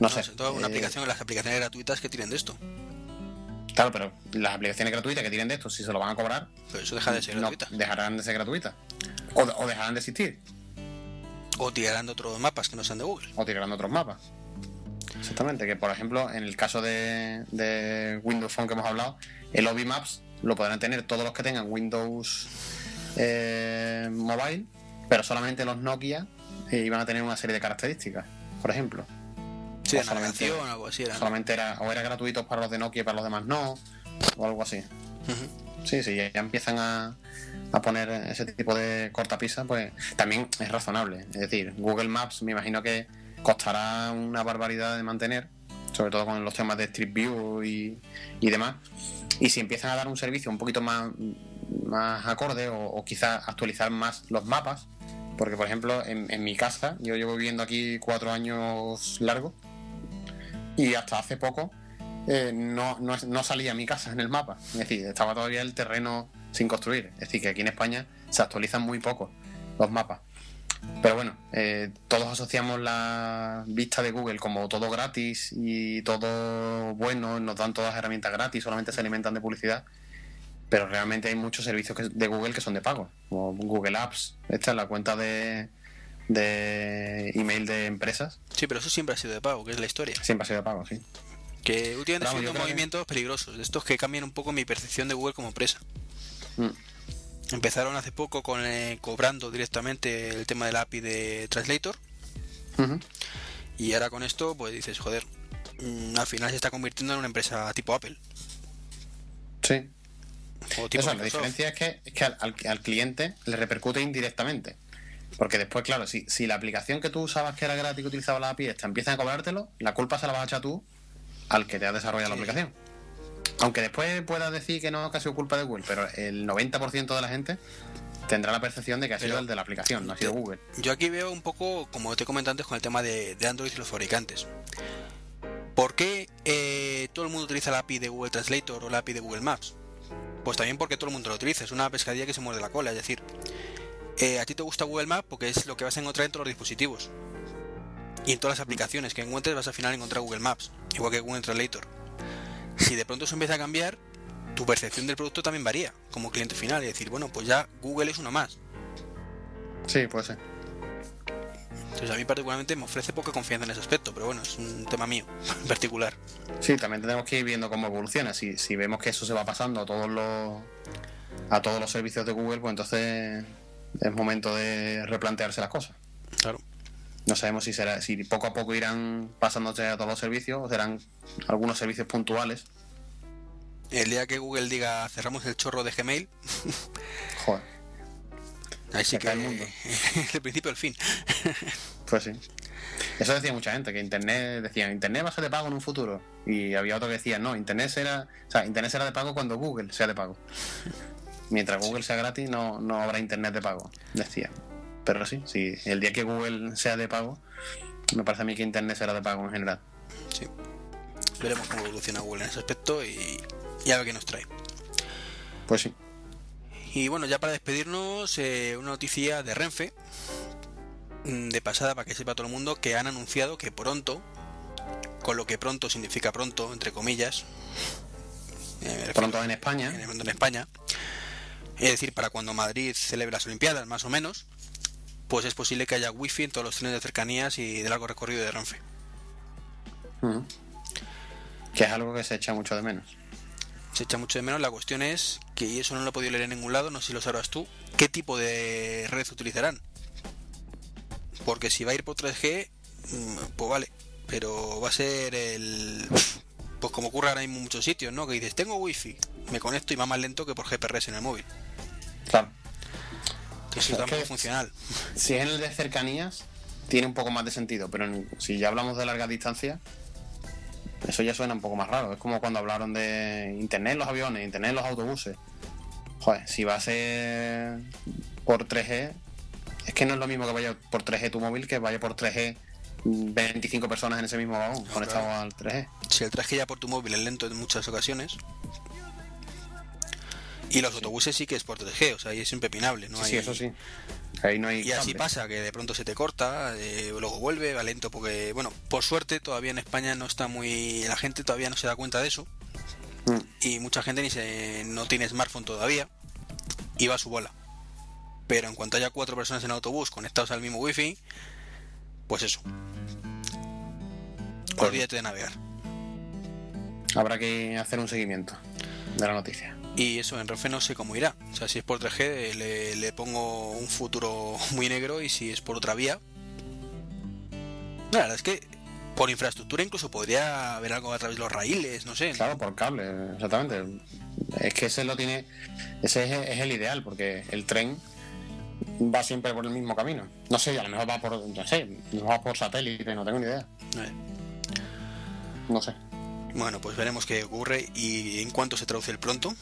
No, sé. una eh, aplicación, las aplicaciones gratuitas que tienen de esto. Claro, pero las aplicaciones gratuitas que tienen de esto, si se lo van a cobrar. Pero eso deja de ser gratuita. Dejarán de ser gratuitas. O, dejarán de existir. O tirarán de otros mapas que no sean de Google. O tirarán de otros mapas. Exactamente, que por ejemplo, en el caso de, Windows Phone que hemos hablado, el Obi Maps lo podrán tener todos los que tengan Windows eh, Mobile, pero solamente los Nokia eh, iban a tener una serie de características, por ejemplo. Sí, o solamente, algo así era. Solamente era, o era gratuito para los de Nokia y para los demás no, o algo así. Sí, sí, ya empiezan a, a poner ese tipo de cortapisa, pues también es razonable. Es decir, Google Maps me imagino que costará una barbaridad de mantener, sobre todo con los temas de Street View y, y demás. Y si empiezan a dar un servicio un poquito más, más acorde o, o quizás actualizar más los mapas, porque por ejemplo en, mi casa, yo llevo viviendo aquí cuatro años largos, y hasta hace poco eh, no, no, salía mi casa en el mapa. Es decir, estaba todavía el terreno sin construir. Es decir, que aquí en España se actualizan muy poco los mapas. Pero bueno, eh, todos asociamos la vista de Google como todo gratis y todo bueno, nos dan todas herramientas gratis, solamente se alimentan de publicidad. Pero realmente hay muchos servicios de Google que son de pago, como Google Apps. Esta es la cuenta de, de email de empresas. Sí, pero eso siempre ha sido de pago, que es la historia. Siempre ha sido de pago, sí. Que últimamente son movimientos peligrosos, estos que cambian un poco mi percepción de Google como empresa. Mm. Empezaron hace poco con eh, cobrando directamente el tema del API de Translator. Y ahora con esto, pues dices, joder, mm, al final se está convirtiendo en una empresa tipo Apple. Sí. Eso, la diferencia es que, es que al, cliente le repercute indirectamente. Porque después, claro, si, si la aplicación que tú usabas que era gratis que utilizaba la API esta empiezan a cobrártelo, la culpa se la vas a echar tú al que te ha desarrollado la aplicación. Aunque después puedas decir que no, que ha sido culpa de Google, pero el 90% de la gente tendrá la percepción de que ha sido el de la aplicación, no ha sido Google. Yo aquí veo un poco, como te comenté antes, con el tema de, Android y los fabricantes. ¿Por qué eh, todo el mundo utiliza la API de Google Translator o la API de Google Maps? Pues también porque todo el mundo lo utiliza, es una pescadilla que se muerde la cola, es decir, eh, a ti te gusta Google Maps porque es lo que vas a encontrar en todos los dispositivos. Y en todas las aplicaciones que encuentres vas al final a encontrar Google Maps, igual que Google Translator. Si de pronto eso empieza a cambiar, tu percepción del producto también varía como cliente final y decir, bueno, pues ya Google es uno más. Sí, puede ser. Entonces a mí particularmente me ofrece poca confianza en ese aspecto, pero bueno, es un tema mío [laughs] en particular. Sí, también tenemos que ir viendo cómo evoluciona. Si, si vemos que eso se va pasando a todos los a todos los servicios de Google, pues entonces es momento de replantearse las cosas. Claro. No sabemos si será, si poco a poco irán pasándose a todos los servicios o serán algunos servicios puntuales. El día que Google diga cerramos el chorro de Gmail. [laughs] Joder. Ahí sí que el mundo. [laughs] el principio el fin. [laughs] pues sí. Eso decía mucha gente, que Internet, decían, Internet va a ser de pago en un futuro. Y había otro que decía, no, Internet será, o sea, Internet será de pago cuando Google sea de pago. [laughs] Mientras Google sea gratis, no, no habrá Internet de pago, decía. Pero sí, si el día que Google sea de pago, me parece a mí que Internet será de pago en general. Sí. Veremos cómo evoluciona Google en ese aspecto y, y a ver qué nos trae. Pues sí. Y bueno, ya para despedirnos, eh, una noticia de Renfe, mm, de pasada para que sepa todo el mundo, que han anunciado que pronto, con lo que pronto significa pronto, entre comillas, eh, pronto en España, pronto en España, es decir, para cuando Madrid celebre las Olimpiadas, más o menos, pues es posible que haya wifi en todos los trenes de cercanías y de largo recorrido de Renfe. Que es algo que se echa mucho de menos. Se echa mucho de menos. La cuestión es que, y eso no lo he podido leer en ningún lado, no sé si lo sabrás tú, ¿qué tipo de red utilizarán? Porque si va a ir por 3G, mm, pues vale, pero va a ser el... Pues como ocurre ahora mismo en muchos sitios, ¿no? Que dices, tengo wifi, me conecto y va más lento que por GPRS en el móvil. Claro. Eso es muy funcional. Si es en el de cercanías, tiene un poco más de sentido, pero si ya hablamos de larga distancia, eso ya suena un poco más raro. Es como cuando hablaron de internet en los aviones, internet en los autobuses. Joder, si va a ser por 3G, es que no es lo mismo que vaya por 3G tu móvil que vaya por 3G 25 personas en ese mismo vagón conectados al 3G. Si el 3G ya por tu móvil es lento en muchas ocasiones, y los autobuses sí que es por 3G, o sea, ahí es impepinable. ¿no? Sí, eso sí. Ahí no hay y así pasa, que de pronto se te corta, eh, luego vuelve, va lento, porque, bueno, por suerte todavía en España no está muy. La gente todavía no se da cuenta de eso. Mm. Y mucha gente ni se, no tiene smartphone todavía y va a su bola. Pero en cuanto haya cuatro personas en autobús conectados al mismo wifi, pues eso. Olvídate de navegar. Habrá que hacer un seguimiento de la noticia. Y eso en Renfe no sé cómo irá. O sea, si es por 3G le, pongo un futuro [laughs] muy negro y si es por otra vía... La verdad es que por infraestructura incluso podría haber algo a través de los raíles, no sé. Claro, por cable, exactamente. Es que ese lo tiene, ese es, el ideal, porque el tren va siempre por el mismo camino. No sé, a lo mejor va por, no sé, va por satélite, no tengo ni idea. No sé. Bueno, pues veremos qué ocurre y en cuánto se traduce el pronto.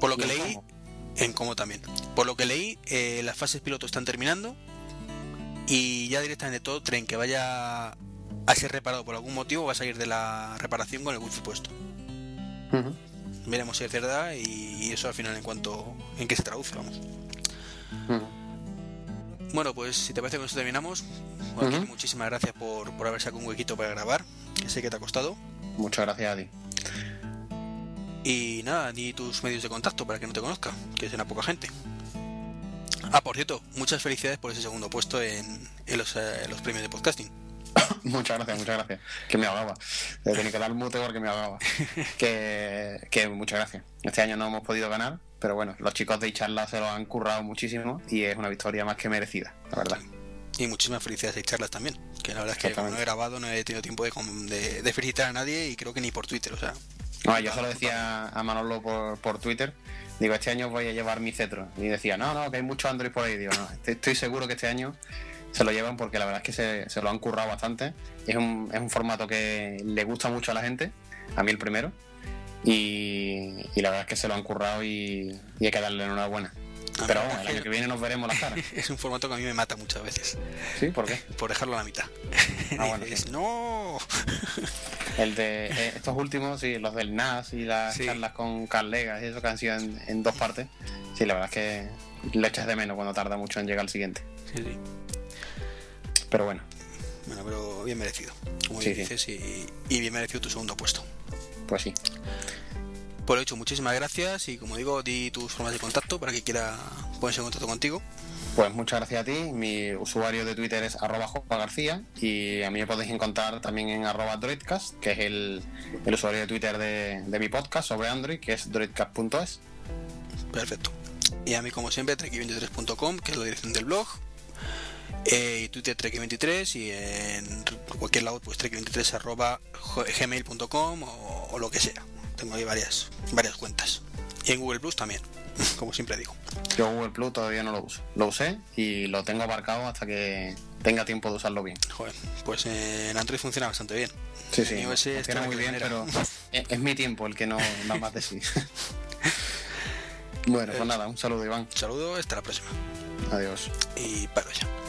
Por lo que leí, en cómo también. Por lo que leí, eh, las fases piloto están terminando y ya directamente todo tren que vaya a ser reparado por algún motivo va a salir de la reparación con el wifi puesto. Veremos si es verdad y eso al final en cuanto en qué se traduce, vamos. Bueno, pues si te parece con eso terminamos. muchísimas gracias por, por haber sacado un huequito para grabar, que sé que te ha costado. Muchas gracias a ti. Y nada, ni tus medios de contacto para que no te conozca, que es una poca gente. Ah, por cierto, muchas felicidades por ese segundo puesto en, los, eh, los premios de podcasting. [coughs] muchas gracias, muchas gracias. Que me ahogaba. Tenía que dar mute porque me ahogaba. [laughs] que, que muchas gracias. Este año no hemos podido ganar, pero bueno, los chicos de charlas se lo han currado muchísimo y es una victoria más que merecida, la verdad. Y muchísimas felicidades de charlas también, que la verdad es que no he grabado, no he tenido tiempo de, de, felicitar a nadie y creo que ni por Twitter, o sea... No, yo solo decía a Manolo por, por Twitter, digo, este año voy a llevar mi cetro. Y decía, no, no, que hay mucho Android por ahí. Digo, no, estoy, seguro que este año se lo llevan porque la verdad es que se, se lo han currado bastante. Es un, es un formato que le gusta mucho a la gente, a mí el primero. Y, la verdad es que se lo han currado y, hay que darle enhorabuena. Pero vamos, el año que viene nos veremos las caras. [laughs] es un formato que a mí me mata muchas veces. ¿Sí? ¿Por qué? Por dejarlo a la mitad. Ah, bueno, [laughs] ¡No! [laughs] El de eh, estos últimos, sí, los del NAS y las charlas con Carlegas y eso que han sido en, dos partes. Sí, la verdad es que lo echas de menos cuando tarda mucho en llegar al siguiente. Sí, sí. Pero bueno. Bueno, pero bien merecido. Como dices, Y, y bien merecido tu segundo puesto. Pues sí. Por lo dicho, muchísimas gracias y como digo, di tus formas de contacto para que quiera ponerse en contacto contigo. Pues muchas gracias a ti. Mi usuario de Twitter es arroba García y a mí me podéis encontrar también en arroba Droidcast, que es el, usuario de Twitter de, mi podcast sobre Android, que es droidcast.es. Perfecto. Y a mí, como siempre, treki23.com, que es la dirección del blog. Eh, y Twitter treki23 y en cualquier lado, pues treki23 arroba gmail.com o, o lo que sea. Tengo ahí varias, varias cuentas. Y en Google Plus también, [laughs] como siempre digo. Yo Google Plus todavía no lo uso. Lo usé y lo tengo abarcado hasta que tenga tiempo de usarlo bien. Joder, pues en Android funciona bastante bien. Sí, sí. funciona muy bien, pero [laughs] es, mi tiempo el que no da más de sí. [laughs] bueno, pues nada, un saludo, Iván. Un saludo, hasta la próxima. Adiós. Y para ya.